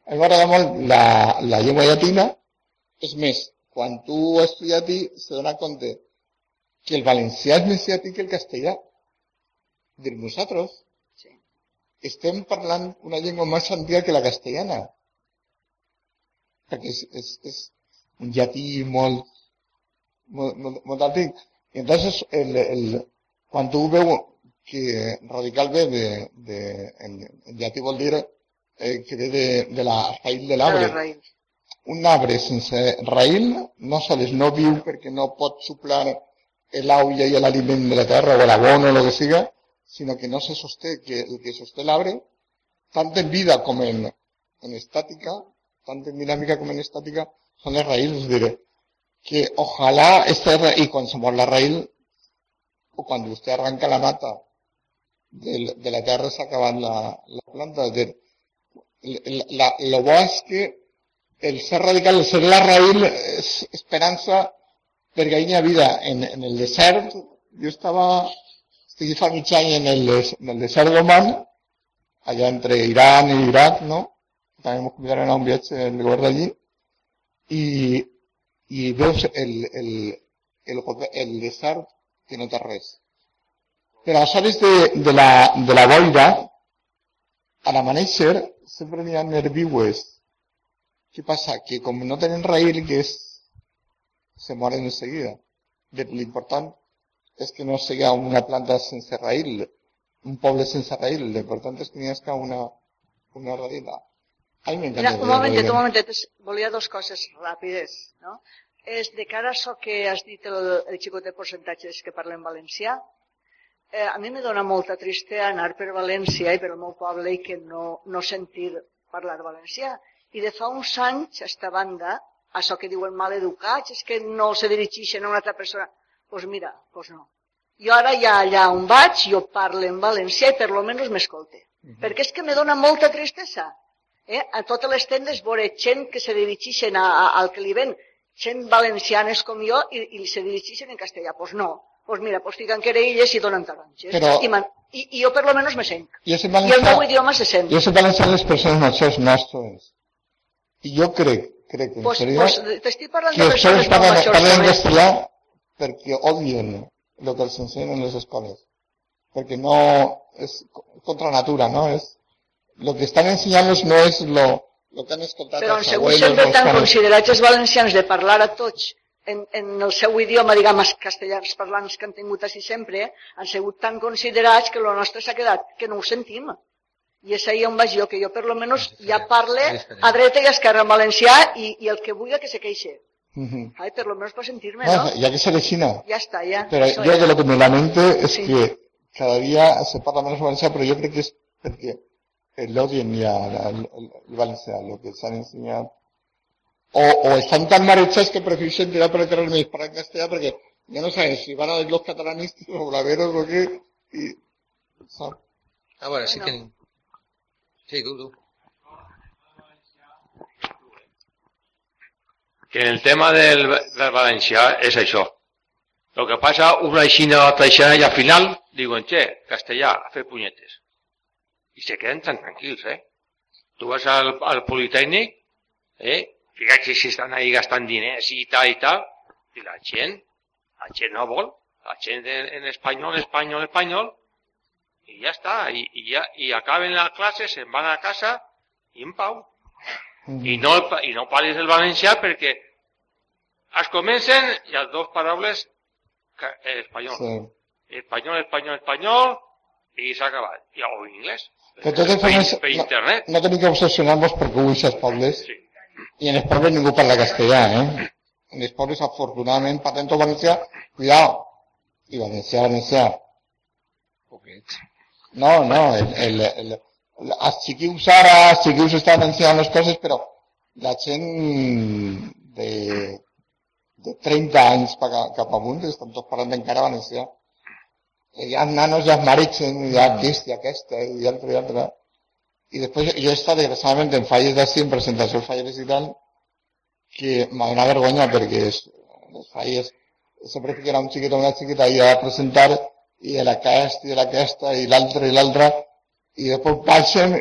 A mi m'agrada molt la, la llengua llatina. És més, quan tu estudies llatí, se dona compte que el valencià és més llatí que el castellà. Dir, nosaltres. Estem parlant una llengua més antiga que la castellana. Perquè és, és, és un llatí molt, molt, molt, molt antic. Entonces, el, el, quan tu veu que radical ve de, de en, en llatí vol dir eh, que ve de, de la raïl de l'arbre. Un arbre sense raïl no sols no viu perquè no pot suplar l'aulla i l'aliment de la terra o l'abono o el que siga, sinó que no se sosté, que el que sosté l'arbre, tant en vida com en, en estàtica, tant en dinàmica com en estàtica, són les raïls. És dir, que i quan se mor la raïl, o quan vostè arranca la mata de, de la terra s'ha acabat la, la planta. És dir, la, la, lo bo és que el ser radical, el ser la esperança perquè ahir n'hi havia en, en el desert, jo estava, mig any en el, en el desert d'Oman, allà entre Iran i Iraq, no? També ens convidaran a un viatge el govern d'allí, i, i veus el, el, el, gover- el desert que no té res. Però a hores de, de, la, de la boira, a l'amanèixer, sempre n'hi ha herbívoes. Què passa? Que com no tenen raïl, que és, se moren enseguida. De- L'important és que no sigui una planta sense raïl, un poble sense raïl. L'important és que n'hi hagi una, una raïl. A mi m'encanta. Un momentet, raïl. un momentet, es- volia dos coses ràpides, no? És de cara a això que has dit el, el xicot de percentatges que parlen valencià, eh, a mi me dona molta triste anar per València i per el meu poble i que no, no sentir parlar valencià. I de fa uns anys, esta banda, això que diuen mal educats, és que no se dirigeixen a una altra persona. Pues mira, pues no. Jo ara ja allà on vaig, jo parlo en valencià i per lo menys m'escolte. Perquè és que me dona molta tristesa eh, a totes les tendes veure gent que se dirigeixen a, a, al que li ven, gent valencianes com jo, i, i se dirigeixen en castellà. Pues no. Pues mira, pues fiquen querelles i donen taronges. Però- I, man, i, I jo per lo menys me sent. Jo soc I el meu valencià, idioma se sent. jo soc valencià les persones majors nostres. I jo crec, crec, en Pues, serio, pues, que de els persones molt parlen, parlen castellà perquè odien el que els ensenyen en les escoles. Perquè no és contra natura, no? És, lo que están ensenyant no és lo, lo que han escoltat Però sigut abuelos, sempre els tan pares. considerats els valencians de parlar a tots en, en el seu idioma, diguem, els castellans parlants que han tingut així sempre, eh, han sigut tan considerats que el nostre s'ha quedat, que no ho sentim. I és ahir on vaig jo, que jo per lo menos ja parle a dreta i a esquerra en valencià i, i el que vulgui que se queixe. Ai, per lo menos per sentir-me, No, no? ya que ser China. Ja està, ja. Pero yo ja. de lo que me lamento es Sí. que cada día se parla menos valencià, pero yo creo que es porque el odien ya el, el, el valencià, lo que se han enseñado. O, o están tan mal hechas que prefieren tirar por el me disparar en castellano porque ya no saben si van a ir los catalanistas o braveros o qué. Y, ¿sabes? A veure, sí Bueno. que... Sí, tu. Que el tema del, del valencià és això. El que passa, una aixina, l'altra aixina, i al final diuen, che, castellà, a fer punyetes. I se queden tan tranquils, eh? Tu vas al, al Politécnic, eh? Fíjate si estan ahí gastant diners i tal i tal, i la gent, la gent no vol, la gent en, en espanyol, espanyol, espanyol, i ja està, i, i, ja, i acaben la classe, se'n van a casa, i en pau. I no, i no parlis el valencià perquè es comencen i les dues paraules espanyol. Sí. Espanyol, espanyol, espanyol i s'ha acabat. I, o anglès. Que totes per, formes, per no, internet. no tenim que obsessionar-nos perquè ho els pobles. Sí. I en els pobles ningú parla castellà, eh? En els pobles, afortunadament, parlem tot valencià, cuidao. I valencià, valencià. Poquet. No, no, el, el, el, el, els xiquius ara, els xiquius estan ensenyant les coses, però la gent de, de 30 anys cap amunt estan tots parlant encara valencià. I hi ha nanos ja es mareixen, i hi ha aquest i aquesta, i altre i altre. I després jo he estat, desgraciadament, en falles d'ací, en presentacions falles i tal, que m'ha donat vergonya perquè és, les falles sempre fiquen un xiquet o una xiqueta i a presentar i de l'aquest i de l'aquesta i l'altre i l'altre i després baixen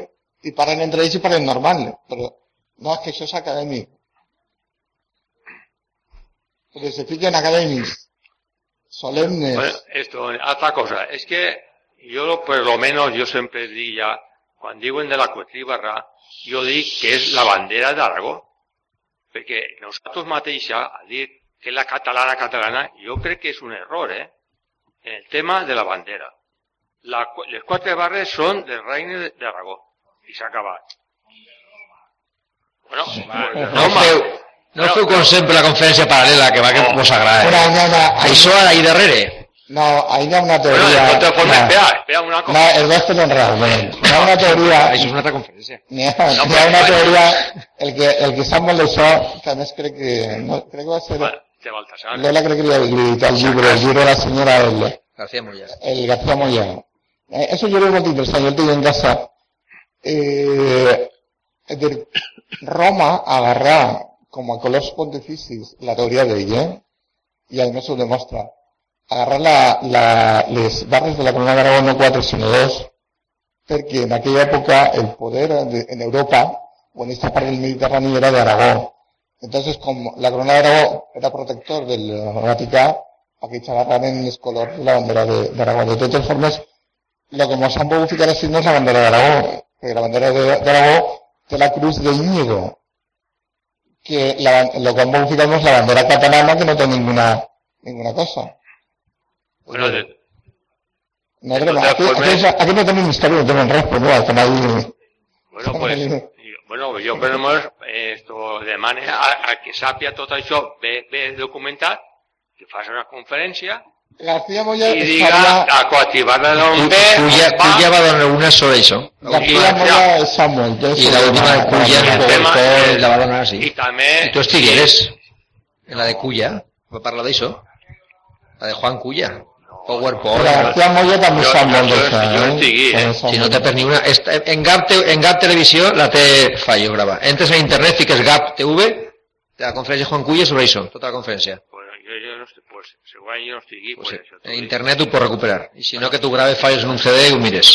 i parlen entre ells i parlen normal però no, és que això és acadèmic perquè se fiquen acadèmics solemnes Bueno, esto, otra cosa, es que yo, por lo menos, yo siempre diría, cuando digo en de la Cuetribarra, yo digo que es la bandera de Aragón. Porque nosotros mateixa, al dir que es la catalana catalana, yo creo que es un error, ¿eh? En el tema de la bandera. La, les quatre barres son del reino de, de Aragón. Y se acaba. Bueno, pues de No Roma. feu, no feu com sempre la conferència paral·lela, que va que vos Però agrada. hi ha una, Eh? Això ahí darrere. no, ahí hi ha una Bueno, teoria de todas formas, no, espera, espera una no, cosa. el vas fer un realment hi ha una teoria Això és una altra conferència. Ha, n'hi ha una teoria, el que, el que sap molt d'això, que a més crec que, no, crec que va ser, Bueno, de Baltasar. Lola crec que li li editar el llibre, el llibre de la senyora, el, García Moya. el García Moya. Eh, és un llibre molt interessant, jo el tinc en casa. Eh, dir, Roma agarrà com a colors pontificis la teoria d'ell, eh? i a més ho demostra. Agarrar la, la, barres de la corona d'Aragó no 4 sinó 2 perquè en aquella època el poder de, en Europa o en esta part del Mediterrani era de Aragó. Entonces, com la corona d'Aragó era protector del Vaticà, aquests agarraren els colors de la bandera de- d'Aragó. De, totes formes, lo que ens han pogut ficar és la bandera d'Aragó, perquè la bandera de- d'Aragó té la cruz de Íñigo, que la, lo que han no és la bandera catalana, que no té ninguna, ninguna cosa. Bueno, de, No, aquí, formes- aquí, aquí no tenim història, no tenim res, però no, bueno, pues, jo- bueno, per almenys eh, esto demane a, a que sàpia tot això bé, bé documentat, que faci una conferència García Moya i diga a coactivar-la d'on ve, Cuya, on va, Cuya va donar una sobre això. García Moya és Samuel. soy la última de Cuya, el el tema productor, és- la va donar, sí. i també I tu estigueres en la de Cuya, va parlar d'això. La de Juan Cuya. PowerPoint. García Moya també Jo- sap molt d'això, jo estigui, eh? Si no té per ni una... Esta- En Gap, te- en Gap Televisió la té fallo grava. Entres a internet, fiques Gap TV, de la conferència de Juan Cuya sobre això, tota la conferència. Bueno, jo, jo no estic, pues, segurament jo no estigui, Pues pues, sí, en dic. internet ho pots recuperar. I si no, que tu graves fallos en un CD i ho mires.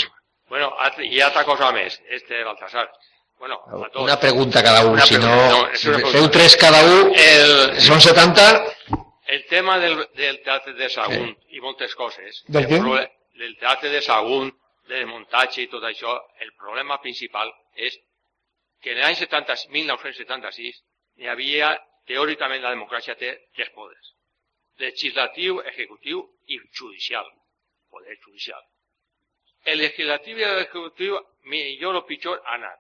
Bueno, i altra cosa més, este Baltasar. Bueno, a tots. Una pregunta cada un, Una si pregunta, no... no, una Feu tres cada un, El, són 70, el tema del, del teatre de Sagunt i moltes coses. Del el del teatre de Sagunt, del muntatge i tot això, el problema principal és que en l'any 70 1976 hi havia, teòricament, la democràcia té tres poders. Legislatiu, executiu i judicial. Poder judicial. El legislativo y el ejecutivo, millor o pitjor, ha anat.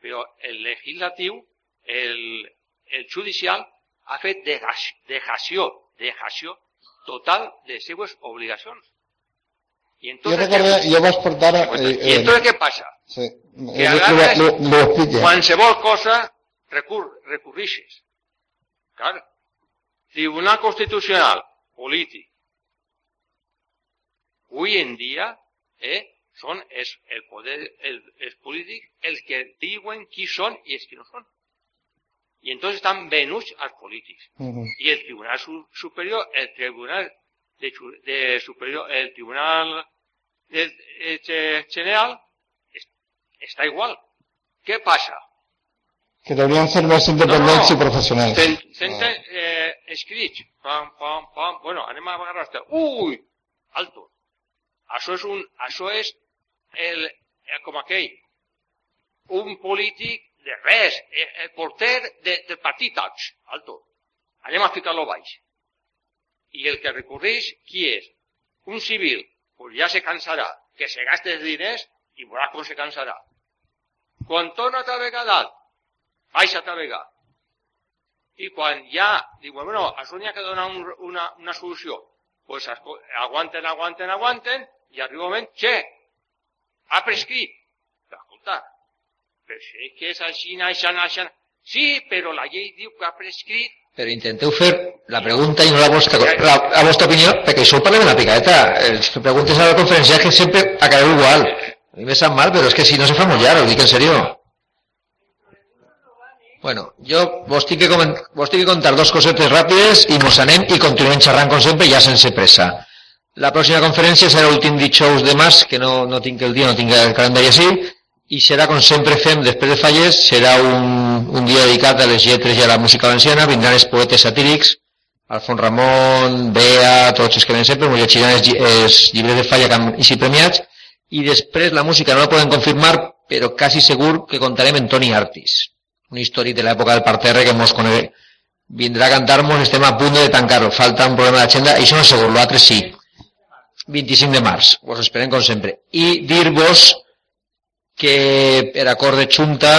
Però el legislatiu, el, el judicial, ha fet deja- dejació, dejació total de obligacions. I Jo entonces, recordé, què, jo vaig portar... pues, Eh, I entonces què passa? sí, que eh, lo, lo, lo explique. Qualsevol cosa recur, recurrixes. Clar. Tribunal Constitucional, polític. Avui en dia eh, són els, el poder, el, els polítics els que diuen qui són i els que no són. I entonces estan venuts als polítics. Mhm. Y el Tribunal Su- Superior, el Tribunal de, de Superior, el Tribunal de, de Che- General es- está igual. ¿Qué pasa? Que deurien ser més independents No, i professionals. Sen, senten eh, escrits, pam, pam, pam, bueno, anem a agarrar hasta, ui, alto. Això és un, això és el, el com aquell, un polític de res, el, el porter de, del partit alto. Anem a ficar-lo baix. I el que recorreix, qui és? Un civil, pues ja se cansarà, que se gaste els diners i veuràs com se cansarà. Quan torna a vegada, baixa a navegar. I quan ja diuen, bueno, això n'hi ha que donar un, una, una solució, pues aguanten, aguanten, aguanten, i arriba un moment, che, ha prescrit. Però, escolta, però si és que és així, així, així, sí, però la llei diu que ha prescrit, però intenteu fer la pregunta i no la vostra, la, la vostra opinió, perquè això ho parlem en la picadeta. Les preguntes a la conferència que sempre acabeu igual. A mi me sap mal, però és que si no se fa molt llarg, ho dic en serio. Bueno, jo vos tinc que, vos tinc que contar dos cosetes ràpides i mos anem i continuem xerrant com sempre ja sense pressa. La pròxima conferència serà l'últim dijous de març, que no, no tinc el dia, no tinc el calendari així, i serà com sempre fem després de Fallers, serà un, un dia dedicat a les lletres i a la música valenciana, vindran els poetes satírics, Alfons Ramon, Bea, tots els que ven sempre, ens llegiran els, els llibres de Falla que han així premiats, i després la música no la podem confirmar, però quasi segur que contarem en Toni Artis, un històric de l'època del parterre que mos coneix. Vindrà a cantar-nos, estem a punt de tancar-ho, falta un problema d'agenda, això no segur, l'altre sí. 25 de març, vos esperem com sempre. I dir-vos que per acord de Junta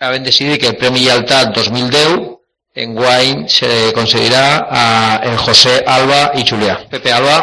havem decidit que el Premi Lleialtat 2010 en Guany se concedirà a en José Alba i Julià. Pepe Alba,